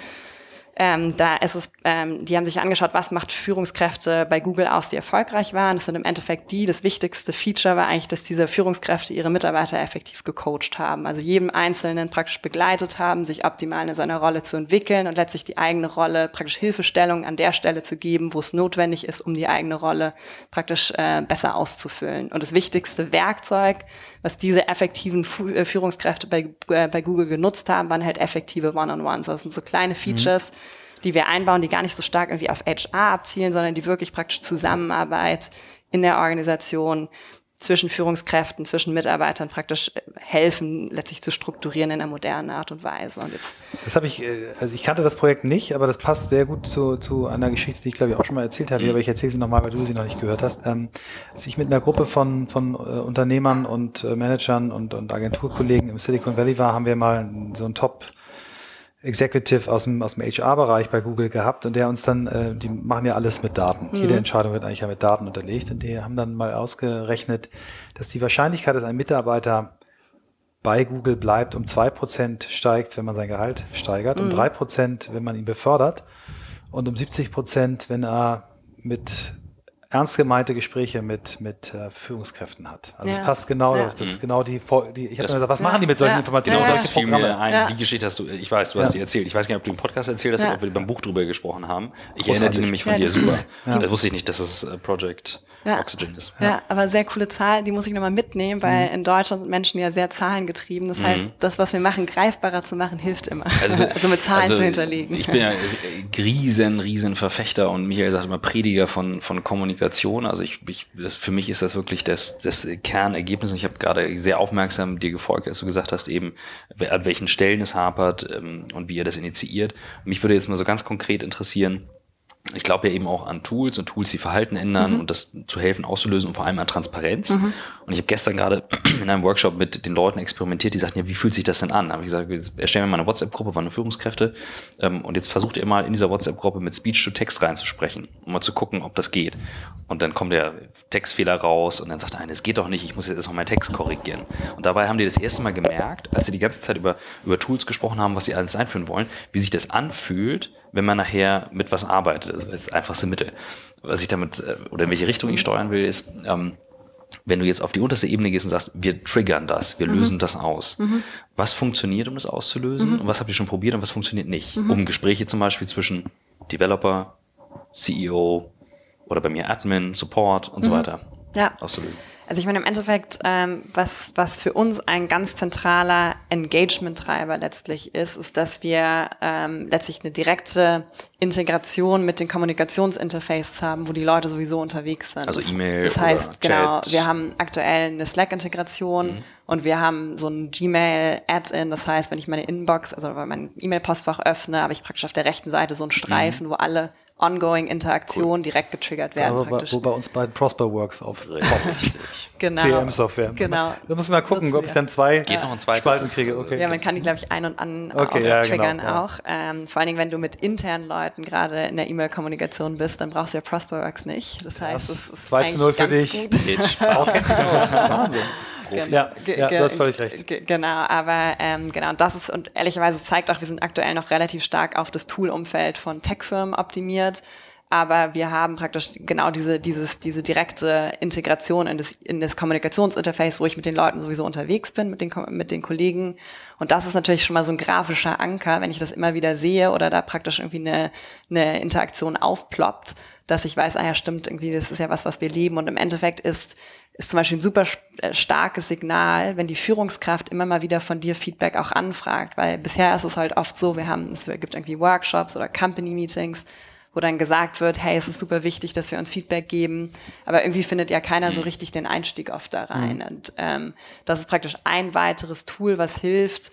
Ähm, da ist es, ähm, die haben sich angeschaut, was macht Führungskräfte bei Google aus, die erfolgreich waren. Das sind im Endeffekt die. Das wichtigste Feature war eigentlich, dass diese Führungskräfte ihre Mitarbeiter effektiv gecoacht haben. Also jedem Einzelnen praktisch begleitet haben, sich optimal in seiner Rolle zu entwickeln und letztlich die eigene Rolle, praktisch Hilfestellung an der Stelle zu geben, wo es notwendig ist, um die eigene Rolle praktisch äh, besser auszufüllen. Und das wichtigste Werkzeug, was diese effektiven äh, Führungskräfte bei, äh, bei Google genutzt haben, waren halt effektive One-on-Ones. Das sind so kleine mhm. Features, mhm. die wir einbauen, die gar nicht so stark irgendwie auf HR abzielen, sondern die wirklich praktisch Zusammenarbeit in der Organisation zwischen Führungskräften, zwischen Mitarbeitern praktisch äh, helfen, letztlich zu strukturieren in einer modernen Art und Weise. Und jetzt das habe ich, äh, also ich kannte das Projekt nicht, aber das passt sehr gut zu, zu einer Geschichte, die ich glaube ich auch schon mal erzählt habe, mhm. aber ich erzähle sie nochmal, weil du sie noch nicht gehört hast. Ähm, als ich mit einer Gruppe von, von äh, Unternehmern und Managern und, und Agenturkollegen im Silicon Valley war, haben wir mal so ein Top Executive aus dem, aus dem HR-Bereich bei Google gehabt und der uns dann, äh, die machen ja alles mit Daten. Mhm. Jede Entscheidung wird eigentlich ja mit Daten unterlegt und die haben dann mal ausgerechnet, dass die Wahrscheinlichkeit, dass ein Mitarbeiter bei Google bleibt, um zwei Prozent steigt, wenn man sein Gehalt steigert, mhm. um drei Prozent, wenn man ihn befördert und um 70 Prozent, wenn er mit ernst gemeinte Gespräche mit, mit äh, Führungskräften hat. Also es ja. passt genau, ja. das ist mhm. genau die, die ich habe gesagt, was machen die mit solchen Informationen? Genau, das fiel mir ein. Die Geschichte hast du, ich weiß, du hast die erzählt. Ich weiß gar nicht, ob du im Podcast erzählt hast oder ob wir beim Buch drüber gesprochen haben. Ich Großartig. erinnere die nämlich von dir super. Das wusste ich nicht, dass es äh, Project ja. Oxygen ist. Ja. ja. aber sehr coole Zahl, die muss ich nochmal mitnehmen, weil mhm. in Deutschland sind Menschen ja sehr zahlengetrieben. Das mhm. heißt, das, was wir machen, greifbarer zu machen, hilft immer. Also, also mit Zahlen also zu hinterlegen. Ich bin ja riesen, riesen Verfechter und Michael sagt immer Prediger von, von Kommunikation. Also ich, ich das, für mich ist das wirklich das, das Kernergebnis. Und ich habe gerade sehr aufmerksam dir gefolgt, als du gesagt hast, eben an welchen Stellen es hapert ähm, und wie ihr das initiiert. mich würde jetzt mal so ganz konkret interessieren, ich glaube ja eben auch an Tools und Tools, die Verhalten ändern mhm. und das zu helfen auszulösen und vor allem an Transparenz. Mhm. Und ich habe gestern gerade in einem Workshop mit den Leuten experimentiert, die sagten, ja, wie fühlt sich das denn an? Da habe ich gesagt, erstellen wir mal eine WhatsApp-Gruppe, waren Führungskräfte ähm, und jetzt versucht ihr mal in dieser WhatsApp-Gruppe mit Speech-to-Text reinzusprechen, um mal zu gucken, ob das geht. Und dann kommt der Textfehler raus und dann sagt einer, es geht doch nicht, ich muss jetzt erstmal meinen Text korrigieren. Und dabei haben die das erste Mal gemerkt, als sie die ganze Zeit über, über Tools gesprochen haben, was sie alles einführen wollen, wie sich das anfühlt, wenn man nachher mit was arbeitet. Das ist das einfachste Mittel. Was ich damit, äh, oder in welche Richtung ich steuern will, ist, ähm, wenn du jetzt auf die unterste Ebene gehst und sagst, wir triggern das, wir mhm. lösen das aus. Mhm. Was funktioniert, um das auszulösen? Mhm. Und was habt ihr schon probiert und was funktioniert nicht? Mhm. Um Gespräche zum Beispiel zwischen Developer, CEO oder bei mir Admin, Support und so mhm. weiter ja. auszulösen. Also ich meine im Endeffekt, ähm, was, was für uns ein ganz zentraler Engagement-Treiber letztlich ist, ist, dass wir ähm, letztlich eine direkte Integration mit den Kommunikationsinterfaces haben, wo die Leute sowieso unterwegs sind. Also E-Mail. Das heißt, genau, wir haben aktuell eine Slack-Integration mhm. und wir haben so ein Gmail-Add-in. Das heißt, wenn ich meine Inbox, also mein E-Mail-Postfach öffne, habe ich praktisch auf der rechten Seite so einen Streifen, mhm. wo alle ongoing Interaktion cool. direkt getriggert werden. Aber praktisch. wo bei uns bei Prosperworks aufkommt. genau. CM-Software. Genau. Da muss man mal gucken, ob ich dann zwei Geht noch ein Spalten kriege. Okay. Ja, man kann die, glaube ich, ein- und an okay, ja, triggern genau, auch. Ja. Ähm, vor allen Dingen, wenn du mit internen Leuten gerade in der E-Mail-Kommunikation bist, dann brauchst du ja Prosperworks nicht. Das heißt, es ist 2 zu 0 für dich. Wahnsinn. Profi. Ja, ja du hast völlig recht. Genau, aber ähm, genau, das ist, und ehrlicherweise zeigt auch, wir sind aktuell noch relativ stark auf das Toolumfeld von Tech-Firmen optimiert aber wir haben praktisch genau diese, dieses, diese direkte Integration in das, in das Kommunikationsinterface, wo ich mit den Leuten sowieso unterwegs bin, mit den, mit den Kollegen. Und das ist natürlich schon mal so ein grafischer Anker, wenn ich das immer wieder sehe oder da praktisch irgendwie eine, eine Interaktion aufploppt, dass ich weiß, ah ja, stimmt, irgendwie, das ist ja was, was wir leben. Und im Endeffekt ist, ist zum Beispiel ein super äh, starkes Signal, wenn die Führungskraft immer mal wieder von dir Feedback auch anfragt, weil bisher ist es halt oft so, wir haben, es gibt irgendwie Workshops oder Company Meetings, wo dann gesagt wird, hey, es ist super wichtig, dass wir uns Feedback geben, aber irgendwie findet ja keiner so richtig den Einstieg oft da rein. Mhm. Und ähm, das ist praktisch ein weiteres Tool, was hilft,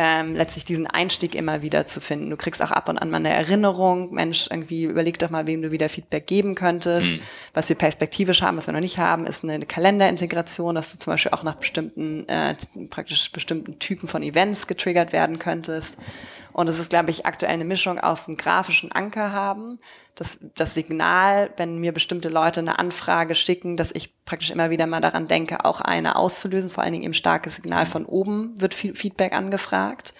ähm, letztlich diesen Einstieg immer wieder zu finden. Du kriegst auch ab und an mal eine Erinnerung, Mensch, irgendwie überleg doch mal, wem du wieder Feedback geben könntest. Mhm. Was wir perspektivisch haben, was wir noch nicht haben, ist eine Kalenderintegration, dass du zum Beispiel auch nach bestimmten, äh, praktisch bestimmten Typen von Events getriggert werden könntest. Und es ist, glaube ich, aktuell eine Mischung aus einem grafischen Anker haben, das, das Signal, wenn mir bestimmte Leute eine Anfrage schicken, dass ich praktisch immer wieder mal daran denke, auch eine auszulösen. Vor allen Dingen eben starkes Signal von oben wird Feedback angefragt.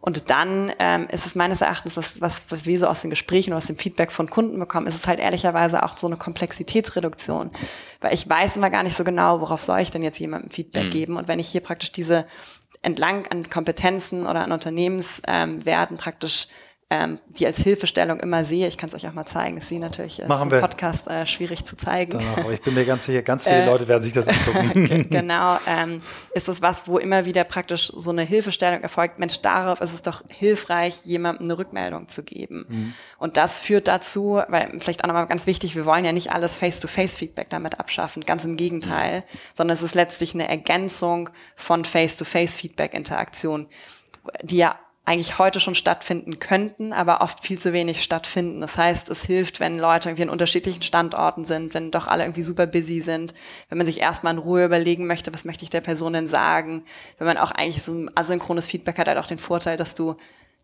Und dann ähm, ist es meines Erachtens, was, was, was wir so aus den Gesprächen und aus dem Feedback von Kunden bekommen, ist es halt ehrlicherweise auch so eine Komplexitätsreduktion. Weil ich weiß immer gar nicht so genau, worauf soll ich denn jetzt jemandem Feedback mhm. geben. Und wenn ich hier praktisch diese entlang an Kompetenzen oder an Unternehmenswerten praktisch ähm, die als Hilfestellung immer sehe. Ich kann es euch auch mal zeigen. Sie natürlich ist Machen im Podcast äh, schwierig zu zeigen. Ja, aber ich bin mir ganz sicher, ganz viele äh, Leute werden sich das angucken. genau, ähm, ist es was, wo immer wieder praktisch so eine Hilfestellung erfolgt. Mensch, darauf ist es doch hilfreich, jemandem eine Rückmeldung zu geben. Mhm. Und das führt dazu, weil vielleicht auch nochmal ganz wichtig, wir wollen ja nicht alles Face-to-Face-Feedback damit abschaffen, ganz im Gegenteil, mhm. sondern es ist letztlich eine Ergänzung von Face-to-Face-Feedback-Interaktion, die ja eigentlich heute schon stattfinden könnten, aber oft viel zu wenig stattfinden. Das heißt, es hilft, wenn Leute irgendwie an unterschiedlichen Standorten sind, wenn doch alle irgendwie super busy sind, wenn man sich erstmal in Ruhe überlegen möchte, was möchte ich der Person denn sagen, wenn man auch eigentlich so ein asynchrones Feedback hat, halt auch den Vorteil, dass du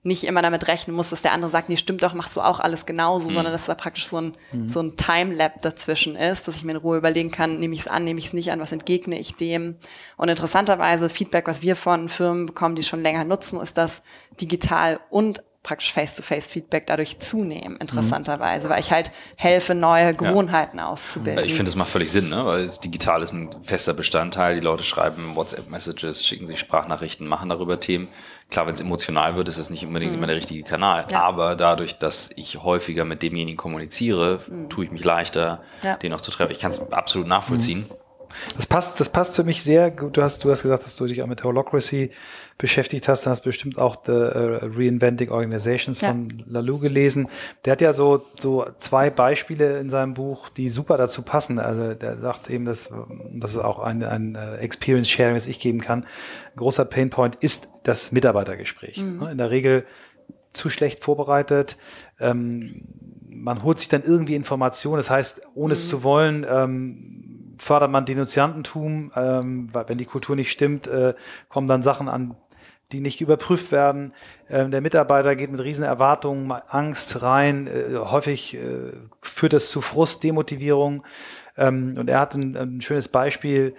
nicht immer damit rechnen muss, dass der andere sagt, nee, stimmt doch, machst du auch alles genauso, mhm. sondern dass da praktisch so ein, mhm. so ein Time-Lab dazwischen ist, dass ich mir in Ruhe überlegen kann, nehme ich es an, nehme ich es nicht an, was entgegne ich dem. Und interessanterweise, Feedback, was wir von Firmen bekommen, die schon länger nutzen, ist, dass digital und praktisch Face-to-Face-Feedback dadurch zunehmen, interessanterweise, mhm. weil ich halt helfe, neue Gewohnheiten ja. auszubilden. Ich finde, das macht völlig Sinn, ne? weil das digital ist ein fester Bestandteil. Die Leute schreiben WhatsApp-Messages, schicken sich Sprachnachrichten, machen darüber Themen. Klar, wenn es emotional wird, ist es nicht unbedingt mhm. immer der richtige Kanal. Ja. Aber dadurch, dass ich häufiger mit demjenigen kommuniziere, mhm. tue ich mich leichter, ja. den auch zu treffen. Ich kann es absolut nachvollziehen. Mhm. Das passt, das passt für mich sehr gut. Du hast, du hast gesagt, dass du dich auch mit Holocracy beschäftigt hast, dann hast du bestimmt auch The uh, Reinventing Organizations ja. von Lalou gelesen. Der hat ja so, so zwei Beispiele in seinem Buch, die super dazu passen. Also der sagt eben, dass das ist auch ein, ein äh, Experience Sharing, das ich geben kann. Ein großer Painpoint ist das Mitarbeitergespräch. Mhm. Ne, in der Regel zu schlecht vorbereitet. Ähm, man holt sich dann irgendwie Informationen, das heißt, ohne mhm. es zu wollen, ähm, fördert man Denunziantentum, ähm, weil wenn die Kultur nicht stimmt, äh, kommen dann Sachen an, die nicht überprüft werden. Ähm, der Mitarbeiter geht mit riesen Erwartungen, Angst rein. Äh, häufig äh, führt das zu Frust, Demotivierung. Ähm, und er hat ein, ein, schönes Beispiel.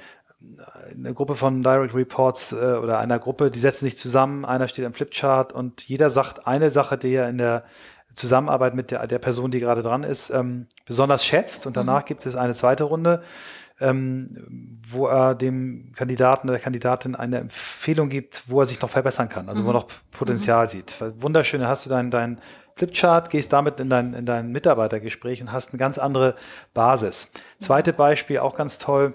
Eine Gruppe von Direct Reports äh, oder einer Gruppe, die setzen sich zusammen, einer steht am Flipchart und jeder sagt eine Sache, die er in der Zusammenarbeit mit der, der Person, die gerade dran ist, ähm, besonders schätzt. Und danach mhm. gibt es eine zweite Runde, ähm, wo er dem Kandidaten oder der Kandidatin eine Empfehlung gibt, wo er sich noch verbessern kann, also mhm. wo er noch Potenzial mhm. sieht. Wunderschön, hast du dein, dein Flipchart, gehst damit in dein, in dein Mitarbeitergespräch und hast eine ganz andere Basis. Zweite Beispiel, auch ganz toll,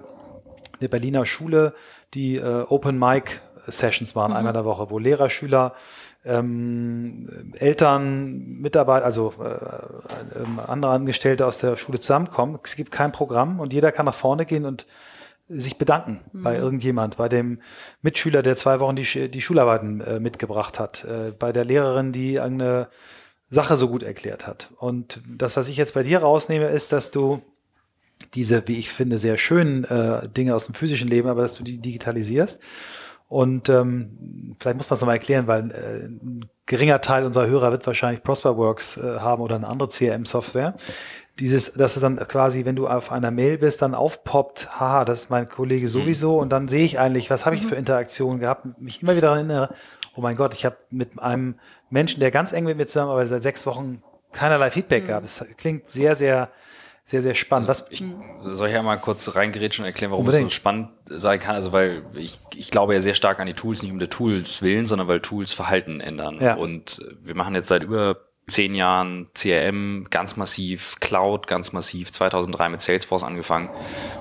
eine Berliner Schule, die äh, Open Mic Sessions waren, mhm. einmal in der Woche, wo Lehrer, Schüler ähm, Eltern, Mitarbeiter, also äh, äh, andere Angestellte aus der Schule zusammenkommen. Es gibt kein Programm und jeder kann nach vorne gehen und sich bedanken mhm. bei irgendjemand, bei dem Mitschüler, der zwei Wochen die, die Schularbeiten äh, mitgebracht hat, äh, bei der Lehrerin, die eine Sache so gut erklärt hat. Und das, was ich jetzt bei dir rausnehme, ist, dass du diese, wie ich finde, sehr schönen äh, Dinge aus dem physischen Leben, aber dass du die digitalisierst und ähm, vielleicht muss man es nochmal erklären, weil äh, ein geringer Teil unserer Hörer wird wahrscheinlich Prosperworks äh, haben oder eine andere CRM-Software. dieses, dass es dann quasi, wenn du auf einer Mail bist, dann aufpoppt, haha, das ist mein Kollege mhm. sowieso mhm. und dann sehe ich eigentlich, was habe ich für mhm. Interaktionen gehabt, mich immer wieder daran erinnere, oh mein Gott, ich habe mit einem Menschen, der ganz eng mit mir zusammenarbeitet, seit sechs Wochen keinerlei Feedback mhm. gab. Das klingt sehr, sehr, sehr, sehr spannend. Also ich, soll ich ja mal kurz reingerätschen und erklären, warum Unbedingt. es so spannend sein kann? Also, weil ich, ich glaube ja sehr stark an die Tools, nicht um der Tools willen, sondern weil Tools Verhalten ändern. Ja. Und wir machen jetzt seit über zehn Jahren CRM ganz massiv, Cloud ganz massiv, 2003 mit Salesforce angefangen.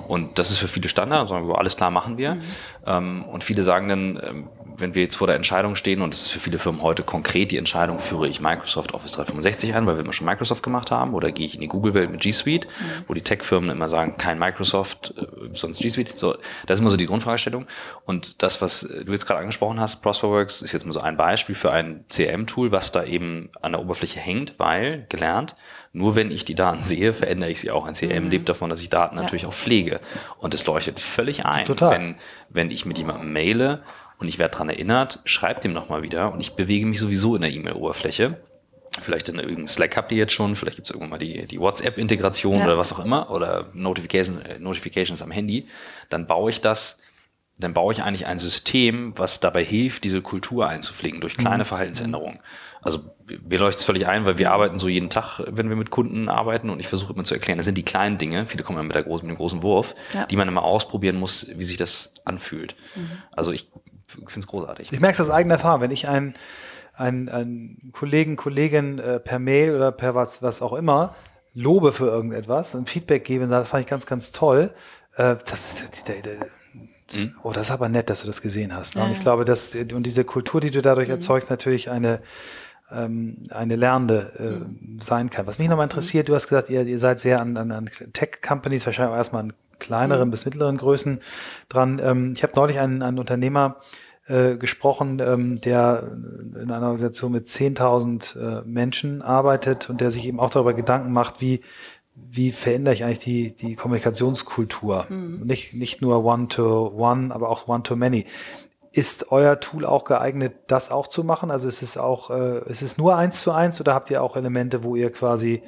Und das ist für viele Standard, wir, alles klar machen wir. Mhm. Ähm, und viele sagen dann, ähm, wenn wir jetzt vor der Entscheidung stehen, und das ist für viele Firmen heute konkret die Entscheidung, führe ich Microsoft Office 365 ein, weil wir immer schon Microsoft gemacht haben, oder gehe ich in die Google-Welt mit G Suite, mhm. wo die Tech-Firmen immer sagen, kein Microsoft, äh, sonst G Suite. So, das ist immer so die Grundfragestellung. Und das, was du jetzt gerade angesprochen hast, Prosperworks, ist jetzt mal so ein Beispiel für ein CRM-Tool, was da eben an der Oberfläche hängt, weil, gelernt, nur wenn ich die Daten sehe, verändere ich sie auch. Ein CRM mhm. lebt davon, dass ich Daten ja. natürlich auch pflege. Und es leuchtet völlig ein, Total. wenn, wenn ich mit jemandem maile und ich werde dran erinnert, schreibt dem nochmal wieder und ich bewege mich sowieso in der E-Mail-Oberfläche. Vielleicht in irgendeinem Slack habt ihr jetzt schon, vielleicht gibt es irgendwann mal die, die WhatsApp-Integration ja. oder was auch immer oder Notifications, äh, Notifications am Handy. Dann baue ich das, dann baue ich eigentlich ein System, was dabei hilft, diese Kultur einzupflegen durch kleine mhm. Verhaltensänderungen. Also mir leuchtet es völlig ein, weil wir arbeiten so jeden Tag, wenn wir mit Kunden arbeiten und ich versuche immer zu erklären, das sind die kleinen Dinge, viele kommen ja mit, der großen, mit dem großen Wurf, ja. die man immer ausprobieren muss, wie sich das anfühlt. Mhm. Also ich finde es großartig. Ich merke es aus eigener Erfahrung, wenn ich einen, einen, einen Kollegen, Kollegin äh, per Mail oder per was, was auch immer lobe für irgendetwas und Feedback gebe und sage, das fand ich ganz, ganz toll, äh, das ist der, der, der mhm. Oh, das ist aber nett, dass du das gesehen hast. Ne? Und ich glaube, dass und diese Kultur, die du dadurch mhm. erzeugst, natürlich eine ähm, eine lernende äh, mhm. sein kann. Was mich nochmal interessiert, du hast gesagt, ihr, ihr seid sehr an, an, an Tech-Companies, wahrscheinlich auch erstmal an kleineren mhm. bis mittleren Größen dran. Ähm, ich habe neulich einen, einen Unternehmer äh, gesprochen, ähm, der in einer Organisation mit 10.000 äh, Menschen arbeitet und der sich eben auch darüber Gedanken macht, wie wie verändere ich eigentlich die, die Kommunikationskultur? Mhm. Nicht, nicht nur One-to-One, aber auch One-to-Many. Ist euer Tool auch geeignet, das auch zu machen? Also ist es auch, äh, ist es nur eins zu eins oder habt ihr auch Elemente, wo ihr quasi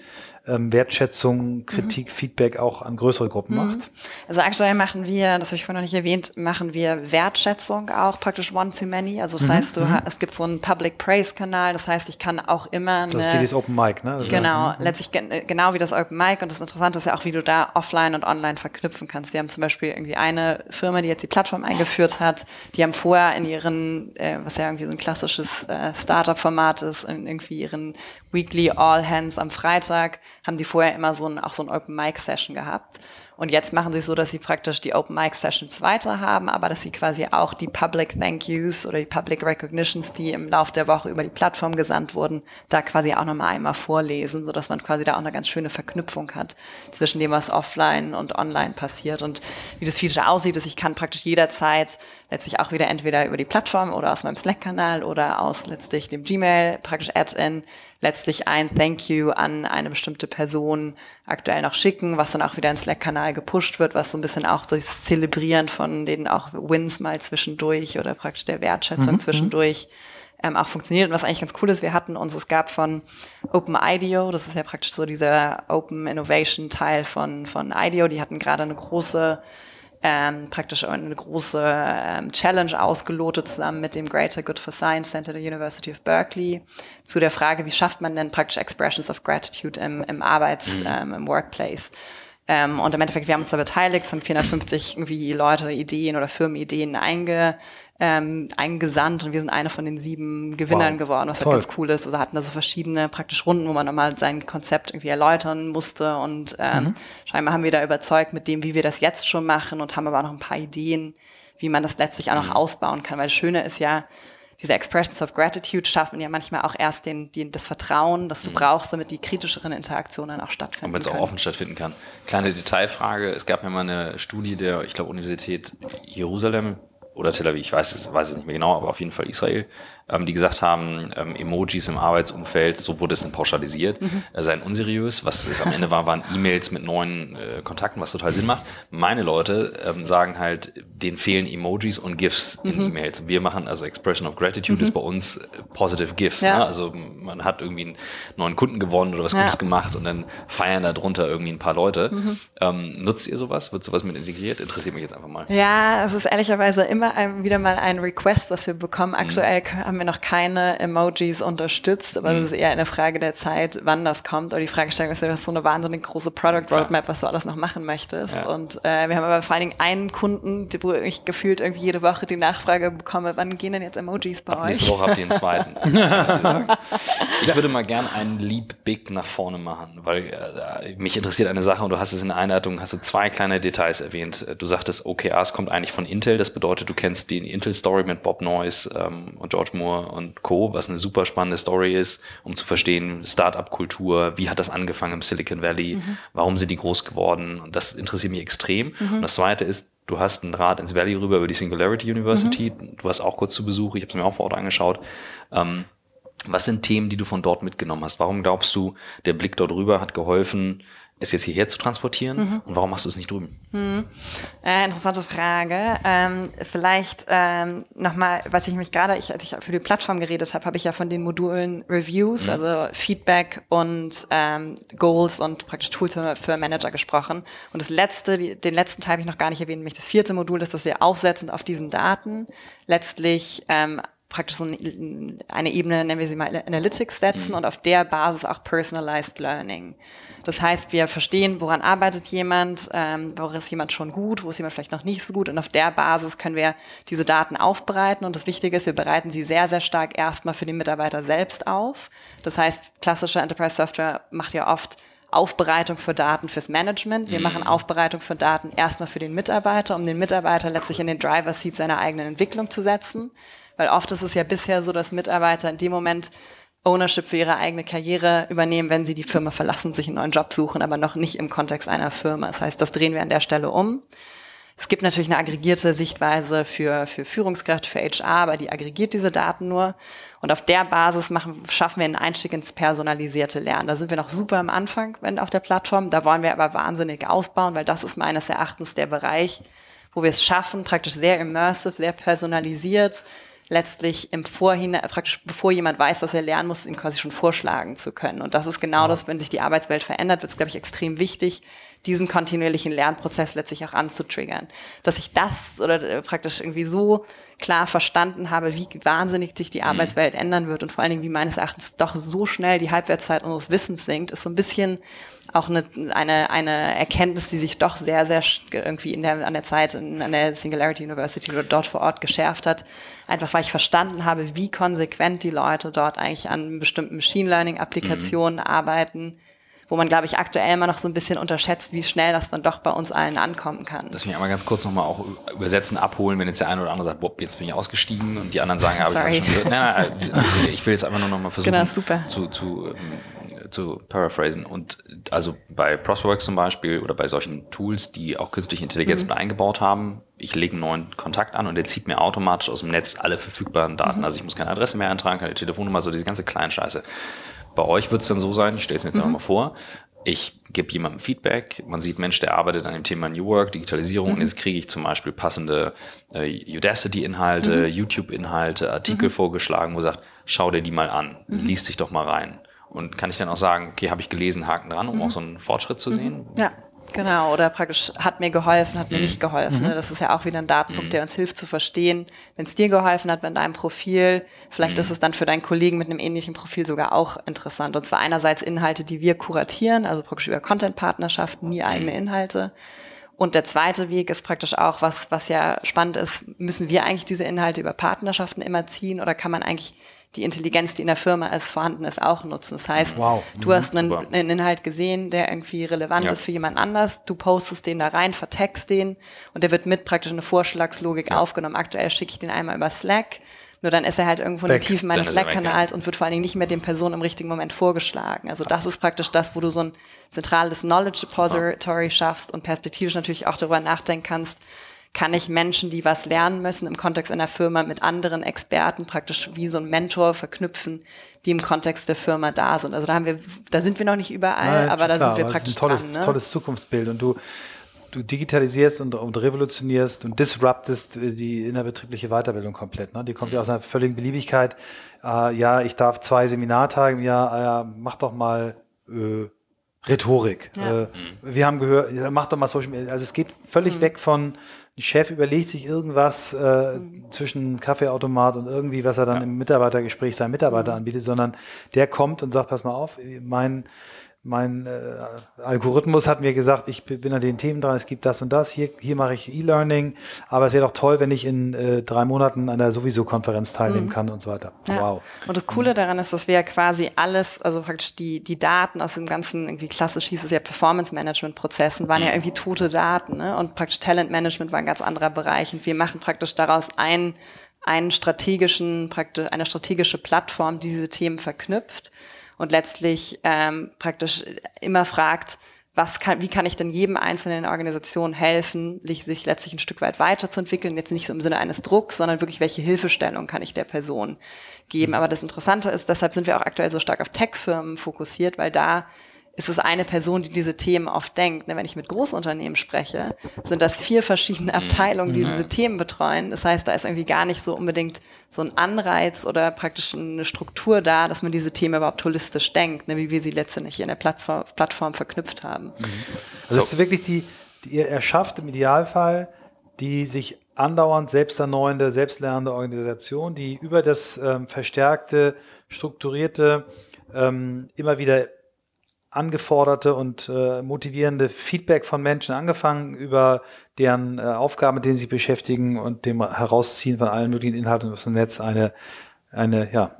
ähm, Wertschätzung, Kritik, mhm. Feedback auch an größere Gruppen mhm. macht? Also aktuell machen wir, das habe ich vorhin noch nicht erwähnt, machen wir Wertschätzung auch praktisch one to many. Also das mhm. heißt, du, mhm. es gibt so einen Public Praise Kanal. Das heißt, ich kann auch immer eine, Das ist wie das Open Mic, ne? Also genau. Mhm. letztlich genau wie das Open Mic. Und das Interessante ist ja auch, wie du da offline und online verknüpfen kannst. Wir haben zum Beispiel irgendwie eine Firma, die jetzt die Plattform eingeführt hat. Die haben vorher in ihren, äh, was ja irgendwie so ein klassisches äh, Startup-Format ist, in irgendwie ihren Weekly All Hands am Freitag haben die vorher immer so ein, auch so ein Open Mic Session gehabt. Und jetzt machen sie es so, dass sie praktisch die Open Mic Sessions weiter haben, aber dass sie quasi auch die Public Thank Yous oder die Public Recognitions, die im Laufe der Woche über die Plattform gesandt wurden, da quasi auch nochmal einmal vorlesen, sodass man quasi da auch eine ganz schöne Verknüpfung hat zwischen dem, was offline und online passiert. Und wie das Feature aussieht, ist, ich kann praktisch jederzeit letztlich auch wieder entweder über die Plattform oder aus meinem Slack-Kanal oder aus letztlich dem Gmail praktisch Add-in letztlich ein Thank you an eine bestimmte Person aktuell noch schicken, was dann auch wieder ins Slack-Kanal gepusht wird, was so ein bisschen auch das Zelebrieren von den auch Wins mal zwischendurch oder praktisch der Wertschätzung mhm. mhm. zwischendurch ähm, auch funktioniert. Und was eigentlich ganz cool ist, wir hatten uns, es gab von Open IDEO, das ist ja praktisch so dieser Open Innovation Teil von, von IDEO, die hatten gerade eine große ähm, praktisch eine große ähm, Challenge ausgelotet zusammen mit dem Greater Good for Science Center der University of Berkeley zu der Frage, wie schafft man denn praktisch Expressions of Gratitude im, im Arbeits-, mhm. ähm, im Workplace. Ähm, und im Endeffekt, wir haben uns da beteiligt, es haben 450 irgendwie Leute Ideen oder Firmenideen einge, ähm, eingesandt und wir sind eine von den sieben Gewinnern wow. geworden, was halt Toll. halt ganz cool ist. Also hatten da so verschiedene praktisch Runden, wo man nochmal sein Konzept irgendwie erläutern musste und ähm, mhm. scheinbar haben wir da überzeugt mit dem, wie wir das jetzt schon machen und haben aber auch noch ein paar Ideen, wie man das letztlich auch noch mhm. ausbauen kann, weil das Schöne ist ja, diese Expressions of Gratitude schaffen ja manchmal auch erst den, den, das Vertrauen, das du mhm. brauchst, damit die kritischeren Interaktionen auch stattfinden Und wenn es auch offen stattfinden kann. Kleine Detailfrage, es gab ja mal eine Studie der, ich glaube, Universität Jerusalem, oder Tel Aviv, ich weiß, weiß es nicht mehr genau, aber auf jeden Fall Israel, ähm, die gesagt haben, ähm, Emojis im Arbeitsumfeld, so wurde es dann pauschalisiert, mhm. äh, seien unseriös. Was es am Ende war, waren E-Mails mit neuen äh, Kontakten, was total Sinn macht. Meine Leute ähm, sagen halt, denen fehlen Emojis und GIFs in mhm. E-Mails. Wir machen also Expression of Gratitude mhm. ist bei uns äh, Positive GIFs. Ja. Ne? Also man hat irgendwie einen neuen Kunden gewonnen oder was ja. Gutes gemacht und dann feiern da drunter irgendwie ein paar Leute. Mhm. Ähm, nutzt ihr sowas? Wird sowas mit integriert? Interessiert mich jetzt einfach mal. Ja, es ist ehrlicherweise immer wieder mal ein Request, was wir bekommen. Aktuell mhm. haben wir noch keine Emojis unterstützt, aber es mhm. ist eher eine Frage der Zeit, wann das kommt. Oder die Fragestellung ist, du hast so eine wahnsinnig große Product Roadmap, was du alles noch machen möchtest. Ja. Und äh, wir haben aber vor allen Dingen einen Kunden, wo ich gefühlt irgendwie jede Woche die Nachfrage bekomme, wann gehen denn jetzt Emojis bei Ab euch? Nächste Woche habt ihr den zweiten. ich, ich würde mal gern einen Leap Big nach vorne machen, weil äh, mich interessiert eine Sache und du hast es in der Einleitung, hast du zwei kleine Details erwähnt. Du sagtest, OKRs kommt eigentlich von Intel. Das bedeutet, du kennst die Intel-Story mit Bob Noyce ähm, und George Moore und Co., was eine super spannende Story ist, um zu verstehen, Startup-Kultur, wie hat das angefangen im Silicon Valley, mhm. warum sind die groß geworden und das interessiert mich extrem. Mhm. Und das zweite ist, du hast einen Rat ins Valley rüber über die Singularity University, mhm. du warst auch kurz zu Besuch, ich habe es mir auch vor Ort angeschaut. Ähm, was sind Themen, die du von dort mitgenommen hast? Warum glaubst du, der Blick dort rüber hat geholfen, es jetzt hierher zu transportieren? Mhm. Und warum machst du es nicht drüben? Mhm. Äh, interessante Frage. Ähm, vielleicht ähm, nochmal, was ich mich gerade, ich, als ich für die Plattform geredet habe, habe ich ja von den Modulen Reviews, mhm. also Feedback und ähm, Goals und praktisch Tools für Manager gesprochen. Und das letzte, die, den letzten Teil habe ich noch gar nicht erwähnt, nämlich das vierte Modul ist, dass wir aufsetzend auf diesen Daten letztlich ähm, praktisch so eine Ebene, nennen wir sie mal Analytics setzen mhm. und auf der Basis auch Personalized Learning. Das heißt, wir verstehen, woran arbeitet jemand, ähm, wo ist jemand schon gut, wo ist jemand vielleicht noch nicht so gut und auf der Basis können wir diese Daten aufbereiten und das Wichtige ist, wir bereiten sie sehr, sehr stark erstmal für den Mitarbeiter selbst auf. Das heißt, klassische Enterprise Software macht ja oft Aufbereitung für Daten fürs Management. Wir mhm. machen Aufbereitung für Daten erstmal für den Mitarbeiter, um den Mitarbeiter letztlich in den Driver Seat seiner eigenen Entwicklung zu setzen. Weil oft ist es ja bisher so, dass Mitarbeiter in dem Moment Ownership für ihre eigene Karriere übernehmen, wenn sie die Firma verlassen, sich einen neuen Job suchen, aber noch nicht im Kontext einer Firma. Das heißt, das drehen wir an der Stelle um. Es gibt natürlich eine aggregierte Sichtweise für, für Führungskräfte, für HR, aber die aggregiert diese Daten nur. Und auf der Basis machen, schaffen wir einen Einstieg ins personalisierte Lernen. Da sind wir noch super am Anfang wenn auf der Plattform. Da wollen wir aber wahnsinnig ausbauen, weil das ist meines Erachtens der Bereich, wo wir es schaffen, praktisch sehr immersive, sehr personalisiert, letztlich im Vorhinein, praktisch bevor jemand weiß, was er lernen muss, ihm quasi schon vorschlagen zu können. Und das ist genau das, wenn sich die Arbeitswelt verändert, wird es, glaube ich, extrem wichtig, diesen kontinuierlichen Lernprozess letztlich auch anzutriggern. Dass ich das oder äh, praktisch irgendwie so klar verstanden habe, wie wahnsinnig sich die mhm. Arbeitswelt ändern wird und vor allen Dingen, wie meines Erachtens doch so schnell die Halbwertszeit unseres Wissens sinkt, ist so ein bisschen auch eine, eine, eine Erkenntnis, die sich doch sehr, sehr irgendwie in der, an der Zeit in, an der Singularity University oder dort vor Ort geschärft hat. Einfach weil ich verstanden habe, wie konsequent die Leute dort eigentlich an bestimmten Machine Learning Applikationen mhm. arbeiten, wo man, glaube ich, aktuell immer noch so ein bisschen unterschätzt, wie schnell das dann doch bei uns allen ankommen kann. Lass mich einmal ganz kurz nochmal auch übersetzen, abholen, wenn jetzt der eine oder andere sagt, Bob, jetzt bin ich ausgestiegen und die anderen sagen, ja, habe ich schon gehört. Nein, nein, ich will jetzt einfach nur nochmal versuchen, genau, super. zu, zu ähm, zu paraphrasen. Und also bei Prosperworks zum Beispiel oder bei solchen Tools, die auch künstliche Intelligenz mhm. mit eingebaut haben, ich lege einen neuen Kontakt an und der zieht mir automatisch aus dem Netz alle verfügbaren Daten. Mhm. Also ich muss keine Adresse mehr eintragen, keine Telefonnummer, so diese ganze Kleinscheiße. Bei euch wird es dann so sein, ich stelle es mir jetzt mhm. einfach mal vor, ich gebe jemandem Feedback, man sieht, Mensch, der arbeitet an dem Thema New Work, Digitalisierung, mhm. und jetzt kriege ich zum Beispiel passende äh, Udacity-Inhalte, mhm. YouTube-Inhalte, Artikel mhm. vorgeschlagen, wo sagt, schau dir die mal an, mhm. liest dich doch mal rein. Und kann ich dann auch sagen, okay, habe ich gelesen, Haken dran, um mhm. auch so einen Fortschritt zu sehen? Ja. Genau, oder praktisch hat mir geholfen, hat mir mhm. nicht geholfen. Mhm. Das ist ja auch wieder ein Datenpunkt, mhm. der uns hilft zu verstehen, wenn es dir geholfen hat mit deinem Profil, vielleicht ist mhm. es dann für deinen Kollegen mit einem ähnlichen Profil sogar auch interessant. Und zwar einerseits Inhalte, die wir kuratieren, also praktisch über Content-Partnerschaften, nie eigene mhm. Inhalte. Und der zweite Weg ist praktisch auch, was, was ja spannend ist, müssen wir eigentlich diese Inhalte über Partnerschaften immer ziehen oder kann man eigentlich die Intelligenz, die in der Firma ist, vorhanden ist, auch nutzen. Das heißt, wow. du mhm, hast einen, einen, Inhalt gesehen, der irgendwie relevant ja. ist für jemand anders, du postest den da rein, vertext den und der wird mit praktisch eine Vorschlagslogik ja. aufgenommen. Aktuell schicke ich den einmal über Slack, nur dann ist er halt irgendwo in den Tiefen meines Slack-Kanals ja. und wird vor allen Dingen nicht mehr den Personen im richtigen Moment vorgeschlagen. Also das ist praktisch das, wo du so ein zentrales Knowledge Repository schaffst und perspektivisch natürlich auch darüber nachdenken kannst, kann ich Menschen, die was lernen müssen im Kontext einer Firma mit anderen Experten praktisch wie so ein Mentor verknüpfen, die im Kontext der Firma da sind. Also da haben wir, da sind wir noch nicht überall, Nein, aber da sind wir praktisch das ist ein tolles, dran, ne? tolles Zukunftsbild und du du digitalisierst und, und revolutionierst und disruptest die innerbetriebliche Weiterbildung komplett. Ne? Die kommt ja aus einer völligen Beliebigkeit. Äh, ja, ich darf zwei Seminartage im Jahr, äh, ja, mach doch mal äh, Rhetorik. Ja. Äh, wir haben gehört, mach doch mal Social Media. Also es geht völlig mhm. weg von, ein Chef überlegt sich irgendwas äh, mhm. zwischen Kaffeeautomat und irgendwie, was er dann ja. im Mitarbeitergespräch seinem Mitarbeiter mhm. anbietet, sondern der kommt und sagt, pass mal auf, mein mein äh, Algorithmus hat mir gesagt, ich bin an den Themen dran, es gibt das und das, hier, hier mache ich E-Learning, aber es wäre doch toll, wenn ich in äh, drei Monaten an der sowieso Konferenz teilnehmen mhm. kann und so weiter. Ja. Wow. Und das Coole daran ist, dass wir ja quasi alles, also praktisch die, die Daten aus dem ganzen, irgendwie klassisch hieß es ja Performance-Management-Prozessen, waren ja mhm. irgendwie tote Daten ne? und praktisch Talent-Management war ein ganz anderer Bereich und wir machen praktisch daraus ein einen strategischen, praktisch eine strategische Plattform, die diese Themen verknüpft und letztlich ähm, praktisch immer fragt, was kann, wie kann ich denn jedem einzelnen Organisation helfen, sich, sich letztlich ein Stück weit weiterzuentwickeln? Jetzt nicht so im Sinne eines Drucks, sondern wirklich, welche Hilfestellung kann ich der Person geben? Mhm. Aber das Interessante ist, deshalb sind wir auch aktuell so stark auf Tech-Firmen fokussiert, weil da ist es eine Person, die diese Themen oft denkt. Ne, wenn ich mit Großunternehmen spreche, sind das vier verschiedene mhm. Abteilungen, die diese Themen betreuen. Das heißt, da ist irgendwie gar nicht so unbedingt so ein Anreiz oder praktisch eine Struktur da, dass man diese Themen überhaupt holistisch denkt, ne, wie wir sie letztendlich in der Plattform, verknüpft haben. Mhm. Also es ist wirklich die, die, ihr erschafft im Idealfall die sich andauernd selbsterneuende, selbstlernende Organisation, die über das ähm, verstärkte, strukturierte, ähm, immer wieder angeforderte und äh, motivierende Feedback von Menschen angefangen über deren äh, Aufgaben, mit denen sie beschäftigen und dem Herausziehen von allen möglichen Inhalten aus dem Netz eine, eine, ja,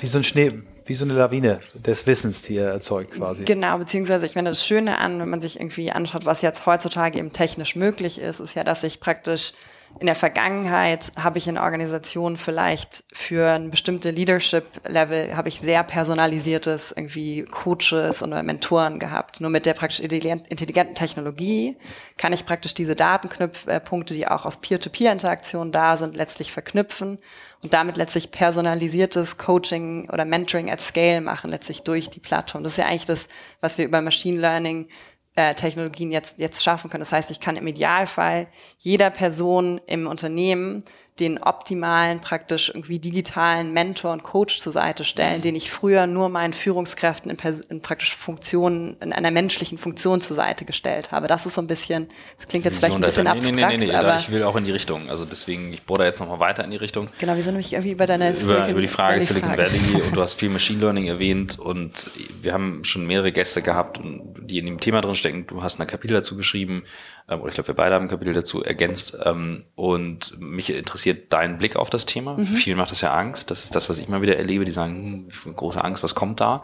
wie so ein Schnee, wie so eine Lawine des Wissens, die er erzeugt quasi. Genau, beziehungsweise ich finde das Schöne an, wenn man sich irgendwie anschaut, was jetzt heutzutage eben technisch möglich ist, ist ja, dass ich praktisch in der Vergangenheit habe ich in Organisationen vielleicht für ein bestimmte Leadership-Level habe ich sehr personalisiertes irgendwie Coaches oder Mentoren gehabt. Nur mit der praktisch intelligenten Technologie kann ich praktisch diese Datenknüpfpunkte, die auch aus Peer-to-Peer-Interaktionen da sind, letztlich verknüpfen und damit letztlich personalisiertes Coaching oder Mentoring at Scale machen, letztlich durch die Plattform. Das ist ja eigentlich das, was wir über Machine Learning äh, Technologien jetzt, jetzt schaffen können. Das heißt, ich kann im Idealfall jeder Person im Unternehmen den optimalen, praktisch irgendwie digitalen Mentor und Coach zur Seite stellen, den ich früher nur meinen Führungskräften in, in praktisch Funktionen, in einer menschlichen Funktion zur Seite gestellt habe. Das ist so ein bisschen, das klingt jetzt vielleicht ein bisschen abstrakt, nee, nee, nee, aber ich will auch in die Richtung. Also deswegen, ich bohre da jetzt nochmal weiter in die Richtung. Genau, wir sind nämlich irgendwie über deine über, Silicon, über die Frage Valley Silicon Valley und du hast viel Machine Learning erwähnt und wir haben schon mehrere Gäste gehabt, die in dem Thema drin stecken. Du hast ein Kapitel dazu geschrieben ähm, oder ich glaube, wir beide haben ein Kapitel dazu ergänzt. Ähm, und mich interessiert dein Blick auf das Thema. Mhm. Vielen macht das ja Angst. Das ist das, was ich immer wieder erlebe. Die sagen, hm, große Angst, was kommt da?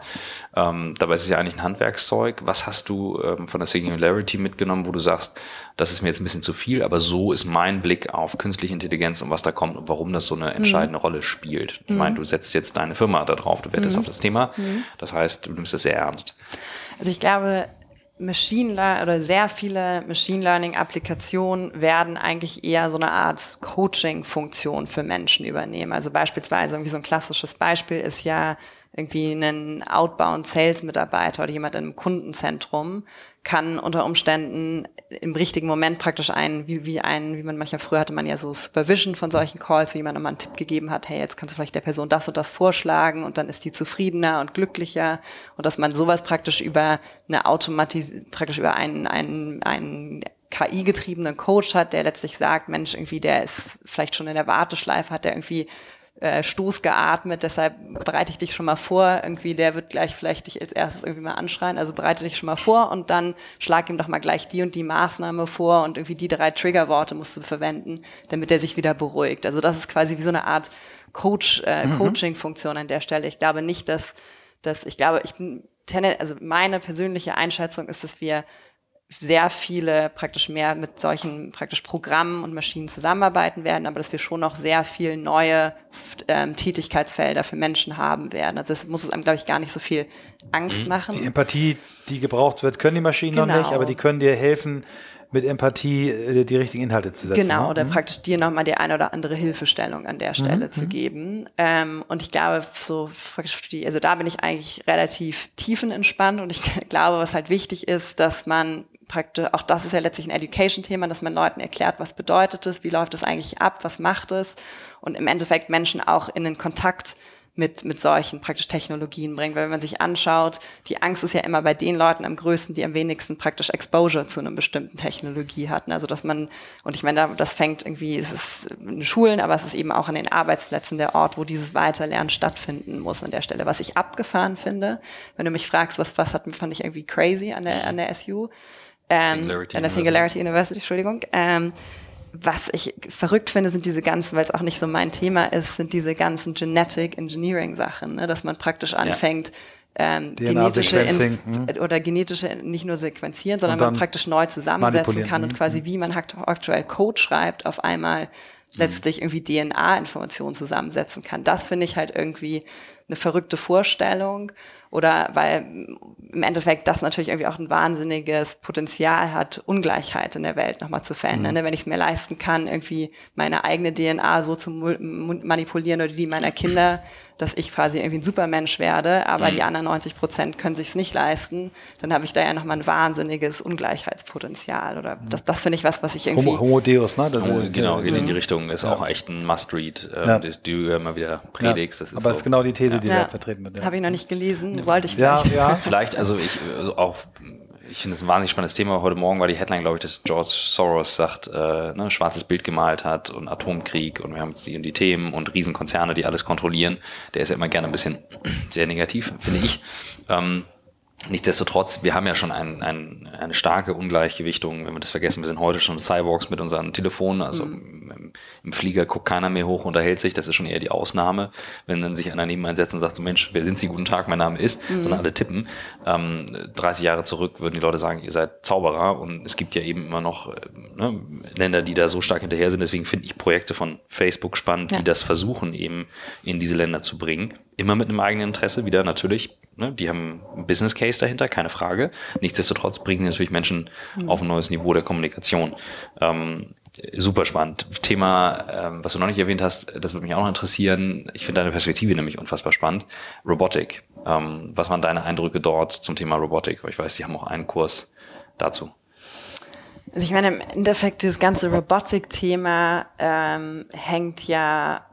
Ähm, dabei ist es ja eigentlich ein Handwerkszeug. Was hast du ähm, von der Singularity mitgenommen, wo du sagst, das ist mir jetzt ein bisschen zu viel, aber so ist mein Blick auf künstliche Intelligenz und was da kommt und warum das so eine entscheidende mhm. Rolle spielt. Ich mhm. meine, du setzt jetzt deine Firma da drauf, du wettest mhm. auf das Thema. Mhm. Das heißt, du nimmst es sehr ernst. Also ich glaube, Machine Learning oder sehr viele Machine Learning Applikationen werden eigentlich eher so eine Art Coaching-Funktion für Menschen übernehmen. Also beispielsweise irgendwie so ein klassisches Beispiel ist ja irgendwie ein Outbound Sales Mitarbeiter oder jemand im Kundenzentrum kann unter Umständen im richtigen Moment praktisch einen, wie, wie einen, wie man manchmal früher hatte man ja so Supervision von solchen Calls, wie jemand nochmal einen Tipp gegeben hat, hey, jetzt kannst du vielleicht der Person das und das vorschlagen und dann ist die zufriedener und glücklicher. Und dass man sowas praktisch über eine Automatis praktisch über einen, einen, einen KI-getriebenen Coach hat, der letztlich sagt, Mensch, irgendwie, der ist vielleicht schon in der Warteschleife, hat der irgendwie äh, Stoß geatmet, deshalb bereite ich dich schon mal vor, irgendwie der wird gleich vielleicht dich als erstes irgendwie mal anschreien, also bereite dich schon mal vor und dann schlag ihm doch mal gleich die und die Maßnahme vor und irgendwie die drei Triggerworte musst du verwenden, damit er sich wieder beruhigt. Also das ist quasi wie so eine Art Coach, äh, mhm. Coaching-Funktion an der Stelle. Ich glaube nicht, dass, dass ich glaube, ich bin, also meine persönliche Einschätzung ist, dass wir sehr viele praktisch mehr mit solchen praktisch Programmen und Maschinen zusammenarbeiten werden, aber dass wir schon noch sehr viel neue ähm, Tätigkeitsfelder für Menschen haben werden. Also es muss es einem, glaube ich, gar nicht so viel Angst mhm. machen. Die Empathie, die gebraucht wird, können die Maschinen genau. noch nicht, aber die können dir helfen, mit Empathie äh, die richtigen Inhalte zu setzen. Genau, ne? oder mhm. praktisch dir nochmal die eine oder andere Hilfestellung an der Stelle mhm. zu mhm. geben. Ähm, und ich glaube, so praktisch die, also da bin ich eigentlich relativ tiefenentspannt und ich glaube, was halt wichtig ist, dass man praktisch, auch das ist ja letztlich ein Education-Thema, dass man Leuten erklärt, was bedeutet es, wie läuft es eigentlich ab, was macht es und im Endeffekt Menschen auch in den Kontakt mit, mit solchen praktisch Technologien bringt. Weil wenn man sich anschaut, die Angst ist ja immer bei den Leuten am größten, die am wenigsten praktisch Exposure zu einer bestimmten Technologie hatten. Also dass man, und ich meine, das fängt irgendwie, es ist in den Schulen, aber es ist eben auch an den Arbeitsplätzen der Ort, wo dieses Weiterlernen stattfinden muss an der Stelle. Was ich abgefahren finde, wenn du mich fragst, was, was hat, fand ich irgendwie crazy an der, an der SU, ähm, an der Singularity University, Entschuldigung, ähm, was ich verrückt finde, sind diese ganzen, weil es auch nicht so mein Thema ist, sind diese ganzen Genetic Engineering Sachen, ne? dass man praktisch anfängt, ja. Ähm, genetische Inf hm. oder genetische nicht nur sequenzieren, sondern man praktisch neu zusammensetzen kann und hm, quasi hm. wie man aktuell Code schreibt, auf einmal letztlich irgendwie DNA-Informationen zusammensetzen kann. Das finde ich halt irgendwie eine verrückte Vorstellung oder weil im Endeffekt das natürlich irgendwie auch ein wahnsinniges Potenzial hat, Ungleichheit in der Welt nochmal zu verändern. Mhm. Ne? Wenn ich es mir leisten kann, irgendwie meine eigene DNA so zu manipulieren oder die meiner Kinder, dass ich quasi irgendwie ein Supermensch werde, aber mhm. die anderen 90 Prozent können sich es nicht leisten, dann habe ich da ja nochmal ein wahnsinniges Ungleichheitspotenzial. Oder mhm. das, das finde ich was, was ich irgendwie. Homo, Homo Deus, ne? Das Homo, genau, geht in die mhm. Richtung, ist ja. auch echt ein Must-Read, äh, ja. die, die, du immer wieder predigst. Ja. aber das ist genau die These, die da vertreten wird. Habe ich noch nicht gelesen, sollte ich vielleicht. Ja, ja. vielleicht, also ich, also auch ich finde es ein wahnsinnig spannendes Thema. Heute Morgen war die Headline, glaube ich, dass George Soros sagt, äh, ne, schwarzes Bild gemalt hat und Atomkrieg und wir haben jetzt die, die Themen und Riesenkonzerne, die alles kontrollieren. Der ist ja immer gerne ein bisschen sehr negativ, finde ich. Ähm, Nichtsdestotrotz, wir haben ja schon ein, ein, eine starke Ungleichgewichtung, wenn wir das vergessen, wir sind heute schon Cyborgs mit unseren Telefonen, also mhm. im, im, Flieger guckt keiner mehr hoch, unterhält sich, das ist schon eher die Ausnahme, wenn dann sich einer neben einsetzt und sagt so, Mensch, wer sind Sie, guten Tag, mein Name ist, mhm. sondern alle tippen. Ähm, 30 Jahre zurück würden die Leute sagen, ihr seid Zauberer und es gibt ja eben immer noch äh, ne, Länder, die da so stark hinterher sind, deswegen finde ich Projekte von Facebook spannend, ja. die das versuchen eben in diese Länder zu bringen immer mit einem eigenen Interesse, wieder natürlich. Ne, die haben einen Business Case dahinter, keine Frage. Nichtsdestotrotz bringen natürlich Menschen mhm. auf ein neues Niveau der Kommunikation. Ähm, super spannend. Thema, ähm, was du noch nicht erwähnt hast, das würde mich auch noch interessieren. Ich finde deine Perspektive nämlich unfassbar spannend. Robotik. Ähm, was waren deine Eindrücke dort zum Thema Robotik? Ich weiß, sie haben auch einen Kurs dazu. Also ich meine, im Endeffekt, dieses ganze Robotik-Thema ähm, hängt ja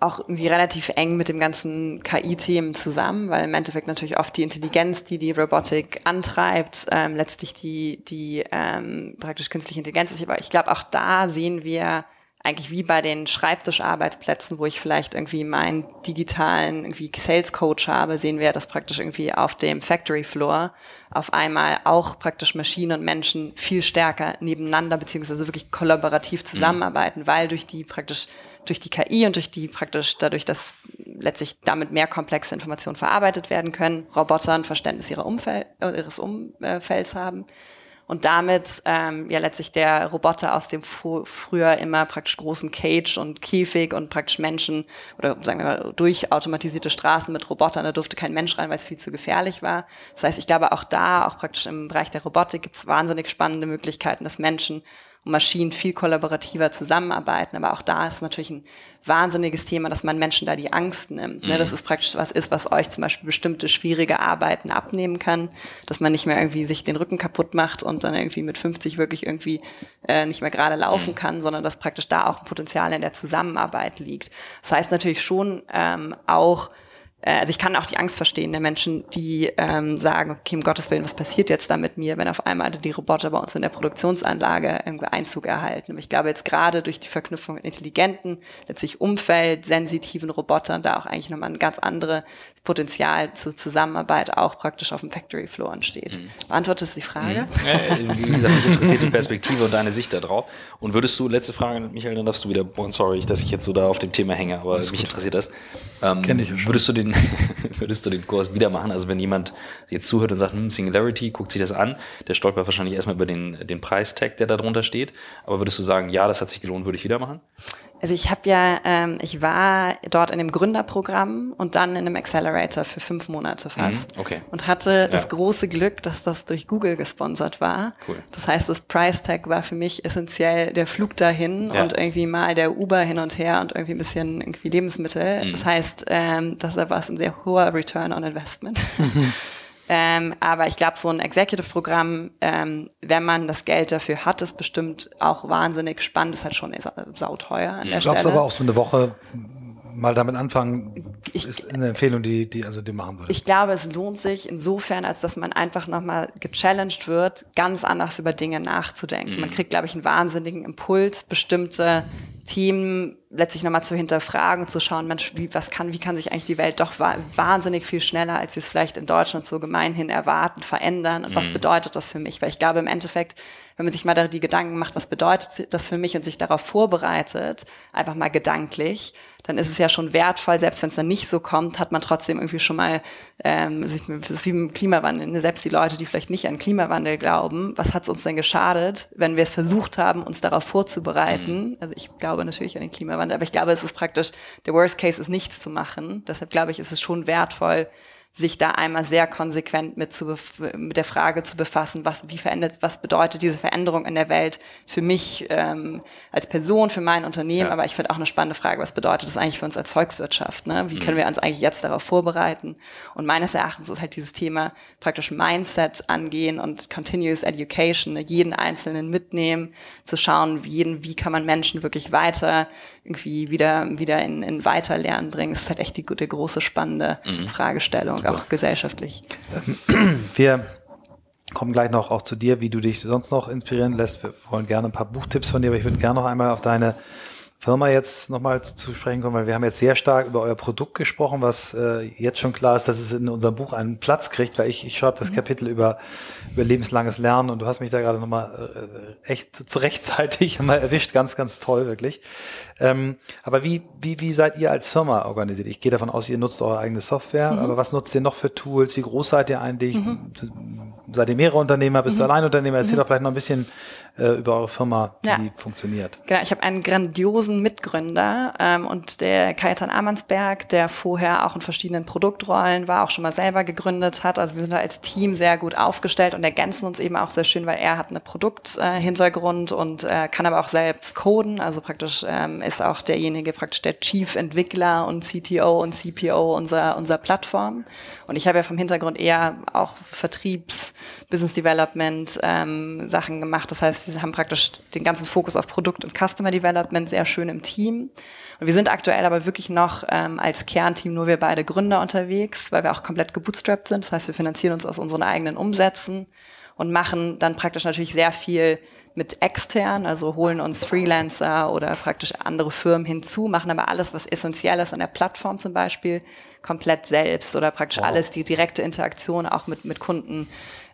auch irgendwie relativ eng mit dem ganzen KI-Themen zusammen, weil im Endeffekt natürlich oft die Intelligenz, die die Robotik antreibt, ähm, letztlich die, die ähm, praktisch künstliche Intelligenz ist. Aber ich glaube, auch da sehen wir eigentlich wie bei den Schreibtischarbeitsplätzen, wo ich vielleicht irgendwie meinen digitalen irgendwie Sales Coach habe, sehen wir das praktisch irgendwie auf dem Factory Floor auf einmal auch praktisch Maschinen und Menschen viel stärker nebeneinander beziehungsweise wirklich kollaborativ zusammenarbeiten, mhm. weil durch die praktisch durch die KI und durch die praktisch dadurch, dass letztlich damit mehr komplexe Informationen verarbeitet werden können, Roboter ein Verständnis ihrer Umfeld, äh, ihres Umfelds haben und damit ähm, ja letztlich der Roboter aus dem früher immer praktisch großen Cage und Käfig und praktisch Menschen oder sagen wir mal durch automatisierte Straßen mit Robotern, da durfte kein Mensch rein, weil es viel zu gefährlich war. Das heißt, ich glaube auch da, auch praktisch im Bereich der Robotik gibt es wahnsinnig spannende Möglichkeiten, dass Menschen und Maschinen viel kollaborativer zusammenarbeiten. Aber auch da ist natürlich ein wahnsinniges Thema, dass man Menschen da die Angst nimmt. Ne? Das mhm. ist praktisch was ist, was euch zum Beispiel bestimmte schwierige Arbeiten abnehmen kann, dass man nicht mehr irgendwie sich den Rücken kaputt macht und dann irgendwie mit 50 wirklich irgendwie äh, nicht mehr gerade laufen mhm. kann, sondern dass praktisch da auch ein Potenzial in der Zusammenarbeit liegt. Das heißt natürlich schon ähm, auch, also ich kann auch die Angst verstehen der Menschen, die ähm, sagen, okay, um Gottes Willen, was passiert jetzt da mit mir, wenn auf einmal die Roboter bei uns in der Produktionsanlage irgendwie Einzug erhalten. Aber ich glaube jetzt gerade durch die Verknüpfung mit intelligenten, letztlich umfeldsensitiven Robotern da auch eigentlich nochmal ein ganz anderes Potenzial zur Zusammenarbeit auch praktisch auf dem Factory Floor entsteht. Mhm. Beantwortest du die Frage? Mhm. Ja, wie gesagt, mich interessiert die Perspektive und deine Sicht darauf. Und würdest du, letzte Frage, Michael, dann darfst du wieder, oh, sorry, dass ich jetzt so da auf dem Thema hänge, aber mich interessiert das. Ähm, Kenn ich ja schon. Würdest du den den, würdest du den Kurs wieder machen? Also wenn jemand jetzt zuhört und sagt, hm, Singularity, guckt sich das an, der stolpert wahrscheinlich erstmal über den, den Preistag, der da drunter steht. Aber würdest du sagen, ja, das hat sich gelohnt, würde ich wieder machen? Also ich habe ja, ähm, ich war dort in dem Gründerprogramm und dann in einem Accelerator für fünf Monate fast. Mhm, okay. Und hatte ja. das große Glück, dass das durch Google gesponsert war. Cool. Das heißt, das Price Tag war für mich essentiell der Flug dahin ja. und irgendwie mal der Uber hin und her und irgendwie ein bisschen irgendwie Lebensmittel. Mhm. Das heißt, ähm, deshalb war es ein sehr hoher Return on Investment. Mhm. Ähm, aber ich glaube, so ein Executive-Programm, ähm, wenn man das Geld dafür hat, ist bestimmt auch wahnsinnig spannend. Ist halt schon sauteuer an der Glaubst aber auch so eine Woche mal damit anfangen, ich, ist eine Empfehlung, die, die, also die machen würde. Ich glaube, es lohnt sich insofern, als dass man einfach nochmal gechallenged wird, ganz anders über Dinge nachzudenken. Mhm. Man kriegt, glaube ich, einen wahnsinnigen Impuls, bestimmte Themen letztlich nochmal zu hinterfragen und zu schauen, Mensch, wie, was kann, wie kann sich eigentlich die Welt doch wahnsinnig viel schneller, als wir es vielleicht in Deutschland so gemeinhin erwarten, verändern und mhm. was bedeutet das für mich? Weil ich glaube im Endeffekt, wenn man sich mal die Gedanken macht, was bedeutet das für mich und sich darauf vorbereitet, einfach mal gedanklich, dann ist es ja schon wertvoll, selbst wenn es dann nicht so kommt, hat man trotzdem irgendwie schon mal, ähm, das ist wie im Klimawandel, ne? selbst die Leute, die vielleicht nicht an Klimawandel glauben, was hat es uns denn geschadet, wenn wir es versucht haben, uns darauf vorzubereiten? Mhm. Also ich glaube natürlich an den Klimawandel, Klimawandel. Aber ich glaube, es ist praktisch, der Worst Case ist nichts zu machen. Deshalb glaube ich, ist es schon wertvoll, sich da einmal sehr konsequent mit, zu, mit der Frage zu befassen, was, wie verändert, was bedeutet diese Veränderung in der Welt für mich ähm, als Person, für mein Unternehmen, ja. aber ich finde auch eine spannende Frage, was bedeutet das eigentlich für uns als Volkswirtschaft? Ne? Wie mhm. können wir uns eigentlich jetzt darauf vorbereiten? Und meines Erachtens ist halt dieses Thema praktisch Mindset angehen und Continuous Education, ne? jeden Einzelnen mitnehmen, zu schauen, wie, jeden, wie kann man Menschen wirklich weiter irgendwie wieder, wieder in, in Weiterlernen bringen. Das ist halt echt die gute, große, spannende mhm. Fragestellung auch gesellschaftlich. Wir kommen gleich noch auch zu dir, wie du dich sonst noch inspirieren lässt. Wir wollen gerne ein paar Buchtipps von dir, aber ich würde gerne noch einmal auf deine Firma jetzt nochmal zu sprechen kommen, weil wir haben jetzt sehr stark über euer Produkt gesprochen, was äh, jetzt schon klar ist, dass es in unserem Buch einen Platz kriegt, weil ich, ich schreibe das mhm. Kapitel über, über lebenslanges Lernen und du hast mich da gerade nochmal äh, echt zu rechtzeitig mal erwischt, ganz, ganz toll, wirklich. Ähm, aber wie, wie, wie seid ihr als Firma organisiert? Ich gehe davon aus, ihr nutzt eure eigene Software, mhm. aber was nutzt ihr noch für Tools? Wie groß seid ihr eigentlich? Mhm. Seid ihr mehrere Unternehmer? Bist mhm. du Alleinunternehmer? Erzähl mhm. doch vielleicht noch ein bisschen äh, über eure Firma, wie ja. die funktioniert. Genau, ich habe einen grandiosen Mitgründer ähm, und der Kajetan Amansberg, der vorher auch in verschiedenen Produktrollen war, auch schon mal selber gegründet hat. Also wir sind da als Team sehr gut aufgestellt und ergänzen uns eben auch sehr schön, weil er hat eine Produkthintergrund äh, und äh, kann aber auch selbst coden, also praktisch ähm, ist auch derjenige praktisch der Chief-Entwickler und CTO und CPO unserer, unserer Plattform. Und ich habe ja vom Hintergrund eher auch Vertriebs, Business Development ähm, Sachen gemacht. Das heißt, wir haben praktisch den ganzen Fokus auf Produkt und Customer Development sehr schön im Team. Und wir sind aktuell aber wirklich noch ähm, als Kernteam nur wir beide Gründer unterwegs, weil wir auch komplett gebootstrapped sind. Das heißt, wir finanzieren uns aus unseren eigenen Umsätzen und machen dann praktisch natürlich sehr viel mit extern, also holen uns Freelancer oder praktisch andere Firmen hinzu, machen aber alles, was essentiell ist an der Plattform zum Beispiel, komplett selbst oder praktisch wow. alles, die direkte Interaktion auch mit, mit Kunden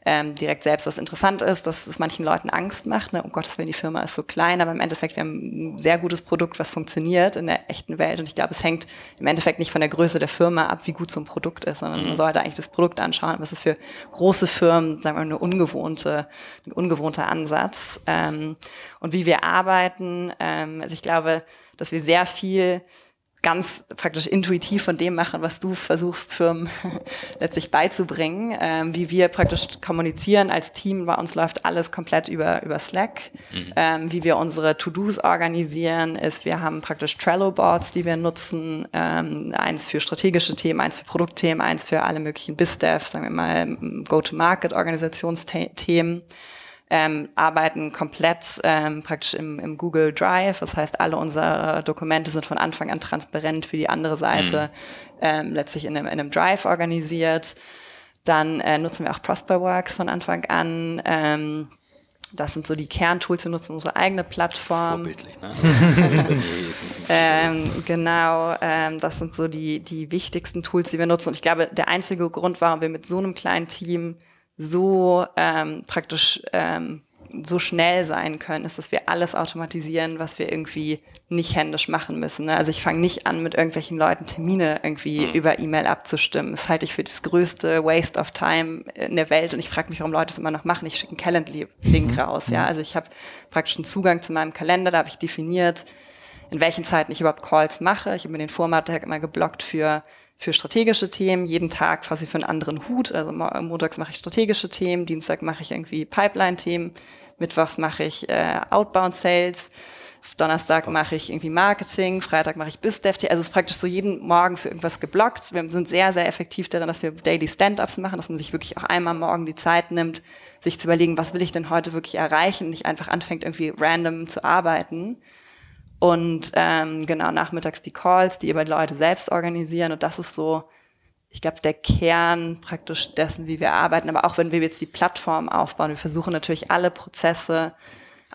ähm, direkt selbst. Was interessant ist, dass es manchen Leuten Angst macht. Ne? Um Gottes Willen, die Firma ist so klein, aber im Endeffekt, wir haben ein sehr gutes Produkt, was funktioniert in der echten Welt. Und ich glaube, es hängt im Endeffekt nicht von der Größe der Firma ab, wie gut so ein Produkt ist, sondern mhm. man sollte eigentlich das Produkt anschauen. Was ist für große Firmen, sagen wir mal, eine ungewohnte, ein ungewohnter Ansatz. Ähm, und wie wir arbeiten, ähm, also ich glaube, dass wir sehr viel ganz praktisch intuitiv von dem machen, was du versuchst, Firmen letztlich beizubringen. Ähm, wie wir praktisch kommunizieren als Team, bei uns läuft alles komplett über, über Slack. Mhm. Ähm, wie wir unsere To-Dos organisieren, ist, wir haben praktisch Trello-Boards, die wir nutzen. Ähm, eins für strategische Themen, eins für Produktthemen, eins für alle möglichen BizDev, sagen wir mal, Go-to-Market-Organisationsthemen ähm, arbeiten komplett ähm, praktisch im, im, Google Drive. Das heißt, alle unsere Dokumente sind von Anfang an transparent für die andere Seite, mhm. ähm, letztlich in einem, in einem Drive organisiert. Dann äh, nutzen wir auch Prosperworks von Anfang an. Ähm, das sind so die Kerntools. Wir nutzen unsere eigene Plattform. Vorbildlich, ne? ähm, genau, ähm, das sind so die, die wichtigsten Tools, die wir nutzen. Und ich glaube, der einzige Grund, warum wir mit so einem kleinen Team so ähm, praktisch ähm, so schnell sein können, ist, dass wir alles automatisieren, was wir irgendwie nicht händisch machen müssen. Ne? Also ich fange nicht an, mit irgendwelchen Leuten Termine irgendwie mhm. über E-Mail abzustimmen. Das halte ich für das größte Waste of Time in der Welt und ich frage mich, warum Leute es immer noch machen. Ich schicke einen Calendly-Link mhm. raus. Ja, mhm. also ich habe praktisch einen Zugang zu meinem Kalender, da habe ich definiert, in welchen Zeiten ich überhaupt Calls mache. Ich habe mir den Vormittag immer geblockt für für strategische Themen, jeden Tag quasi für einen anderen Hut. Also montags mache ich strategische Themen, Dienstag mache ich irgendwie Pipeline-Themen, mittwochs mache ich äh, Outbound Sales, Donnerstag mache ich irgendwie Marketing, Freitag mache ich BizDev. Also es ist praktisch so jeden Morgen für irgendwas geblockt. Wir sind sehr, sehr effektiv darin, dass wir Daily Stand-Ups machen, dass man sich wirklich auch einmal morgen die Zeit nimmt, sich zu überlegen, was will ich denn heute wirklich erreichen und nicht einfach anfängt, irgendwie random zu arbeiten. Und ähm, genau, nachmittags die Calls, die die Leute selbst organisieren. Und das ist so, ich glaube, der Kern praktisch dessen, wie wir arbeiten. Aber auch wenn wir jetzt die Plattform aufbauen, wir versuchen natürlich alle Prozesse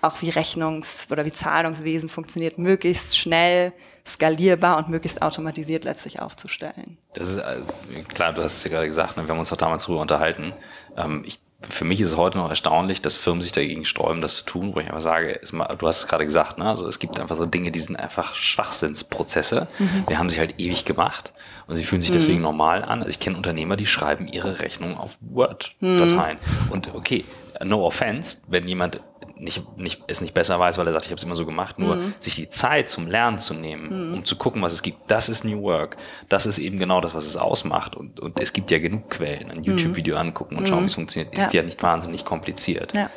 auch wie Rechnungs- oder wie Zahlungswesen funktioniert, möglichst schnell, skalierbar und möglichst automatisiert letztlich aufzustellen. Das ist äh, klar, du hast es ja gerade gesagt, ne, wir haben uns auch damals darüber unterhalten. Ähm, ich, für mich ist es heute noch erstaunlich, dass Firmen sich dagegen sträuben, das zu tun, wo ich einfach sage, mal, du hast es gerade gesagt, ne, also es gibt einfach so Dinge, die sind einfach Schwachsinnsprozesse. Mhm. Die haben sich halt ewig gemacht und sie fühlen sich deswegen mhm. normal an. Also ich kenne Unternehmer, die schreiben ihre Rechnung auf Word-Dateien. Mhm. Und okay, no offense, wenn jemand nicht, nicht, es nicht besser weiß, weil er sagt, ich habe es immer so gemacht, nur mhm. sich die Zeit zum Lernen zu nehmen, mhm. um zu gucken, was es gibt. Das ist New Work. Das ist eben genau das, was es ausmacht. Und, und es gibt ja genug Quellen. Ein YouTube-Video mhm. angucken und schauen, wie es mhm. funktioniert, ist ja. ja nicht wahnsinnig kompliziert. Ja.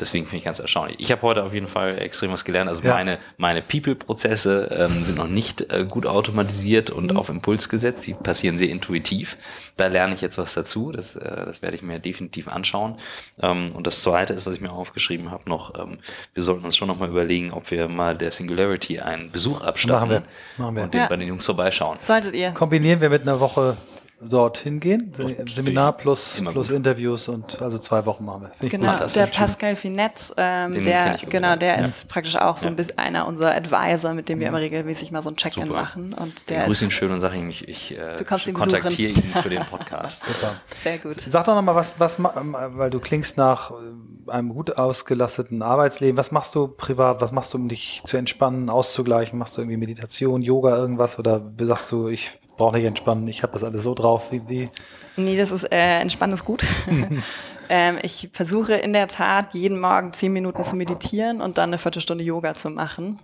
Deswegen finde ich ganz erstaunlich. Ich habe heute auf jeden Fall extrem was gelernt. Also ja. meine, meine People-Prozesse ähm, sind noch nicht äh, gut automatisiert und mhm. auf Impuls gesetzt. Die passieren sehr intuitiv. Da lerne ich jetzt was dazu. Das, äh, das werde ich mir definitiv anschauen. Ähm, und das Zweite ist, was ich mir aufgeschrieben habe, noch, ähm, wir sollten uns schon noch mal überlegen, ob wir mal der Singularity einen Besuch abstatten Machen wir. Machen wir. und den ja. bei den Jungs vorbeischauen. Solltet ihr. Kombinieren wir mit einer Woche dorthin gehen. Seminar plus, plus Interviews und also zwei Wochen machen wir. Genau, der Pascal Finette, ähm, der, genau, der ja. ist praktisch auch so ein bisschen einer unserer Advisor, mit dem wir immer regelmäßig mal so ein Check-in machen. Und der grüße ihn schön und sage ihm, ich, ich äh, kontaktiere ihn für den Podcast. Super. Sehr gut. Sag doch nochmal, was, was, weil du klingst nach äh, einem gut ausgelasteten Arbeitsleben. Was machst du privat? Was machst du, um dich zu entspannen, auszugleichen? Machst du irgendwie Meditation, Yoga, irgendwas? Oder sagst du, ich brauche nicht entspannen, ich habe das alles so drauf. Wie, wie? Nee, das ist äh, entspannen ist gut. ähm, ich versuche in der Tat jeden Morgen zehn Minuten zu meditieren und dann eine Viertelstunde Yoga zu machen.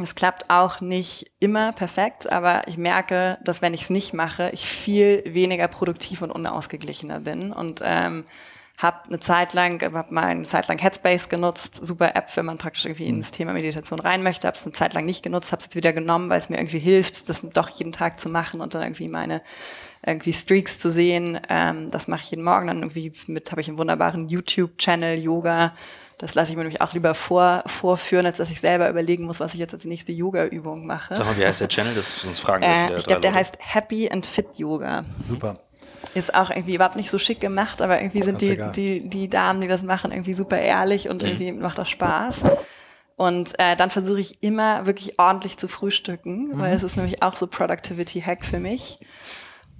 Es klappt auch nicht immer perfekt, aber ich merke, dass wenn ich es nicht mache, ich viel weniger produktiv und unausgeglichener bin. Und ähm, habe eine Zeit lang, habe mal eine Zeit lang Headspace genutzt, super App, wenn man praktisch irgendwie ins Thema Meditation rein möchte, habe es eine Zeit lang nicht genutzt, habe es jetzt wieder genommen, weil es mir irgendwie hilft, das doch jeden Tag zu machen und dann irgendwie meine irgendwie Streaks zu sehen. Ähm, das mache ich jeden Morgen. Dann irgendwie mit habe ich einen wunderbaren YouTube-Channel Yoga. Das lasse ich mir nämlich auch lieber vor, vorführen, als dass ich selber überlegen muss, was ich jetzt als nächste Yoga-Übung mache. Sag mal, wie heißt der Channel? Das sonst fragen äh, Ich glaube, der heißt Happy and Fit Yoga. Super. Ist auch irgendwie überhaupt nicht so schick gemacht, aber irgendwie sind die, die, die Damen, die das machen, irgendwie super ehrlich und mhm. irgendwie macht das Spaß. Und äh, dann versuche ich immer wirklich ordentlich zu frühstücken, mhm. weil es ist nämlich auch so Productivity Hack für mich.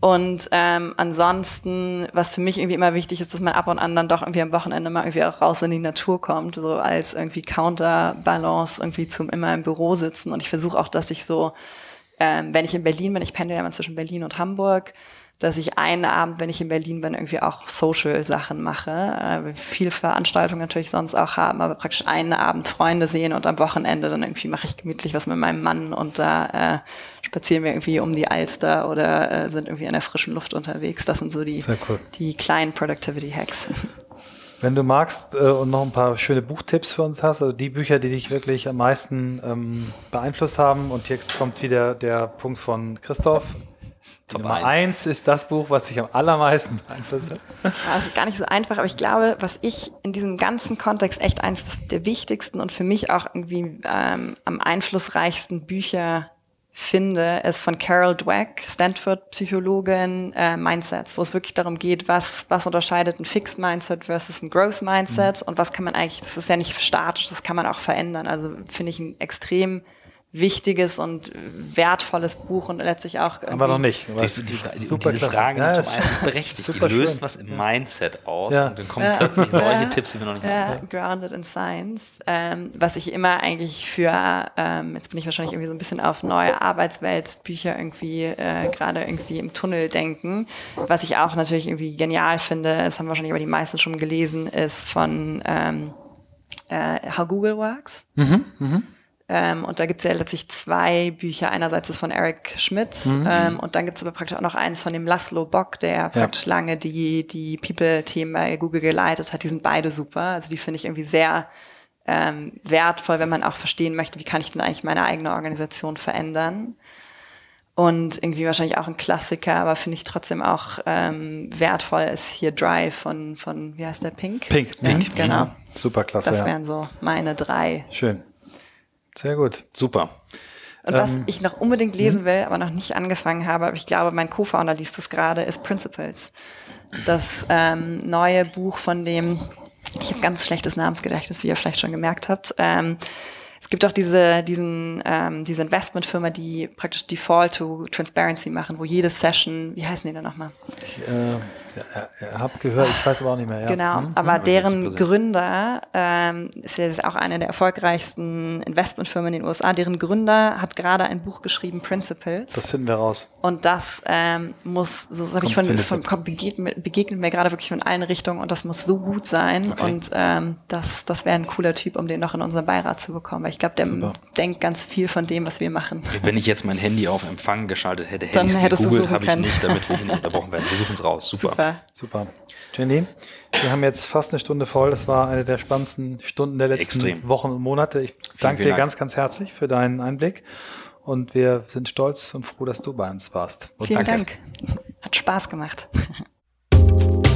Und ähm, ansonsten, was für mich irgendwie immer wichtig ist, dass man ab und an dann doch irgendwie am Wochenende mal irgendwie auch raus in die Natur kommt, so als irgendwie Counterbalance irgendwie zum immer im Büro sitzen. Und ich versuche auch, dass ich so, ähm, wenn ich in Berlin bin, ich pendel ja mal zwischen Berlin und Hamburg, dass ich einen Abend, wenn ich in Berlin bin, irgendwie auch Social-Sachen mache. Äh, viel Veranstaltungen natürlich sonst auch haben, aber praktisch einen Abend Freunde sehen und am Wochenende dann irgendwie mache ich gemütlich was mit meinem Mann und da äh, spazieren wir irgendwie um die Alster oder äh, sind irgendwie in der frischen Luft unterwegs. Das sind so die, cool. die kleinen Productivity-Hacks. Wenn du magst äh, und noch ein paar schöne Buchtipps für uns hast, also die Bücher, die dich wirklich am meisten ähm, beeinflusst haben. Und jetzt kommt wieder der Punkt von Christoph. Top Nummer 1 ist das Buch, was dich am allermeisten beeinflusst hat. Das ist gar nicht so einfach, aber ich glaube, was ich in diesem ganzen Kontext echt eines der wichtigsten und für mich auch irgendwie ähm, am einflussreichsten Bücher finde, ist von Carol Dweck, Stanford-Psychologin, äh, Mindsets, wo es wirklich darum geht, was, was unterscheidet ein Fixed Mindset versus ein Growth Mindset mhm. und was kann man eigentlich, das ist ja nicht statisch, das kann man auch verändern. Also finde ich ein extrem wichtiges und wertvolles Buch und letztlich auch. Aber noch nicht. Diese, die, die, super diese Frage ja, ist berechtigt. Die löst schön. was im Mindset aus ja. und dann kommen ja. plötzlich solche Tipps, die wir noch nicht ja, haben. Grounded in Science. Ähm, was ich immer eigentlich für, ähm, jetzt bin ich wahrscheinlich irgendwie so ein bisschen auf neue Arbeitsweltbücher irgendwie äh, gerade irgendwie im Tunnel denken. Was ich auch natürlich irgendwie genial finde, das haben wahrscheinlich aber die meisten schon gelesen, ist von ähm, äh, How Google Works. Mhm, mh Ähm, und da gibt es ja letztlich zwei Bücher. Einerseits ist von Eric Schmidt mhm. ähm, und dann gibt es aber praktisch auch noch eins von dem Laszlo Bock, der praktisch ja. lange die, die People-Themen bei Google geleitet hat. Die sind beide super. Also die finde ich irgendwie sehr ähm, wertvoll, wenn man auch verstehen möchte, wie kann ich denn eigentlich meine eigene Organisation verändern. Und irgendwie wahrscheinlich auch ein Klassiker, aber finde ich trotzdem auch ähm, wertvoll, ist hier Drive von, von, wie heißt der, Pink? Pink, Pink. Ja, genau. Super klasse. Das wären so meine drei. Schön. Sehr gut. Super. Und was ähm, ich noch unbedingt lesen hm? will, aber noch nicht angefangen habe, aber ich glaube, mein Co-Founder liest es gerade, ist Principles. Das ähm, neue Buch von dem, ich habe ganz schlechtes Namensgedächtnis, wie ihr vielleicht schon gemerkt habt. Ähm, es gibt auch diese, diesen, ähm, diese Investmentfirma, die praktisch Default to Transparency machen, wo jede Session, wie heißen die denn nochmal? Ich äh, habe gehört, ich weiß aber auch nicht mehr. Ja. Genau, hm? aber hm? deren Gründer ähm, ist ja auch eine der erfolgreichsten Investmentfirmen in den USA. Deren Gründer hat gerade ein Buch geschrieben, Principles. Das finden wir raus. Und das ähm, muss, so habe ich von, von begegnet, begegnet mir gerade wirklich von allen Richtungen und das muss so gut sein. Okay. Und ähm, das, das wäre ein cooler Typ, um den noch in unseren Beirat zu bekommen weil ich glaube, der Super. denkt ganz viel von dem, was wir machen. Wenn ich jetzt mein Handy auf Empfang geschaltet hätte, hätte ich es gegoogelt, habe ich nicht, damit wir hin unterbrochen werden. Wir suchen es raus. Super. Super. Super. Jenny, wir haben jetzt fast eine Stunde voll. Das war eine der spannendsten Stunden der letzten Extrem. Wochen und Monate. Ich vielen, danke dir Dank. ganz, ganz herzlich für deinen Einblick. Und wir sind stolz und froh, dass du bei uns warst. Und vielen danke. Dank. Hat Spaß gemacht.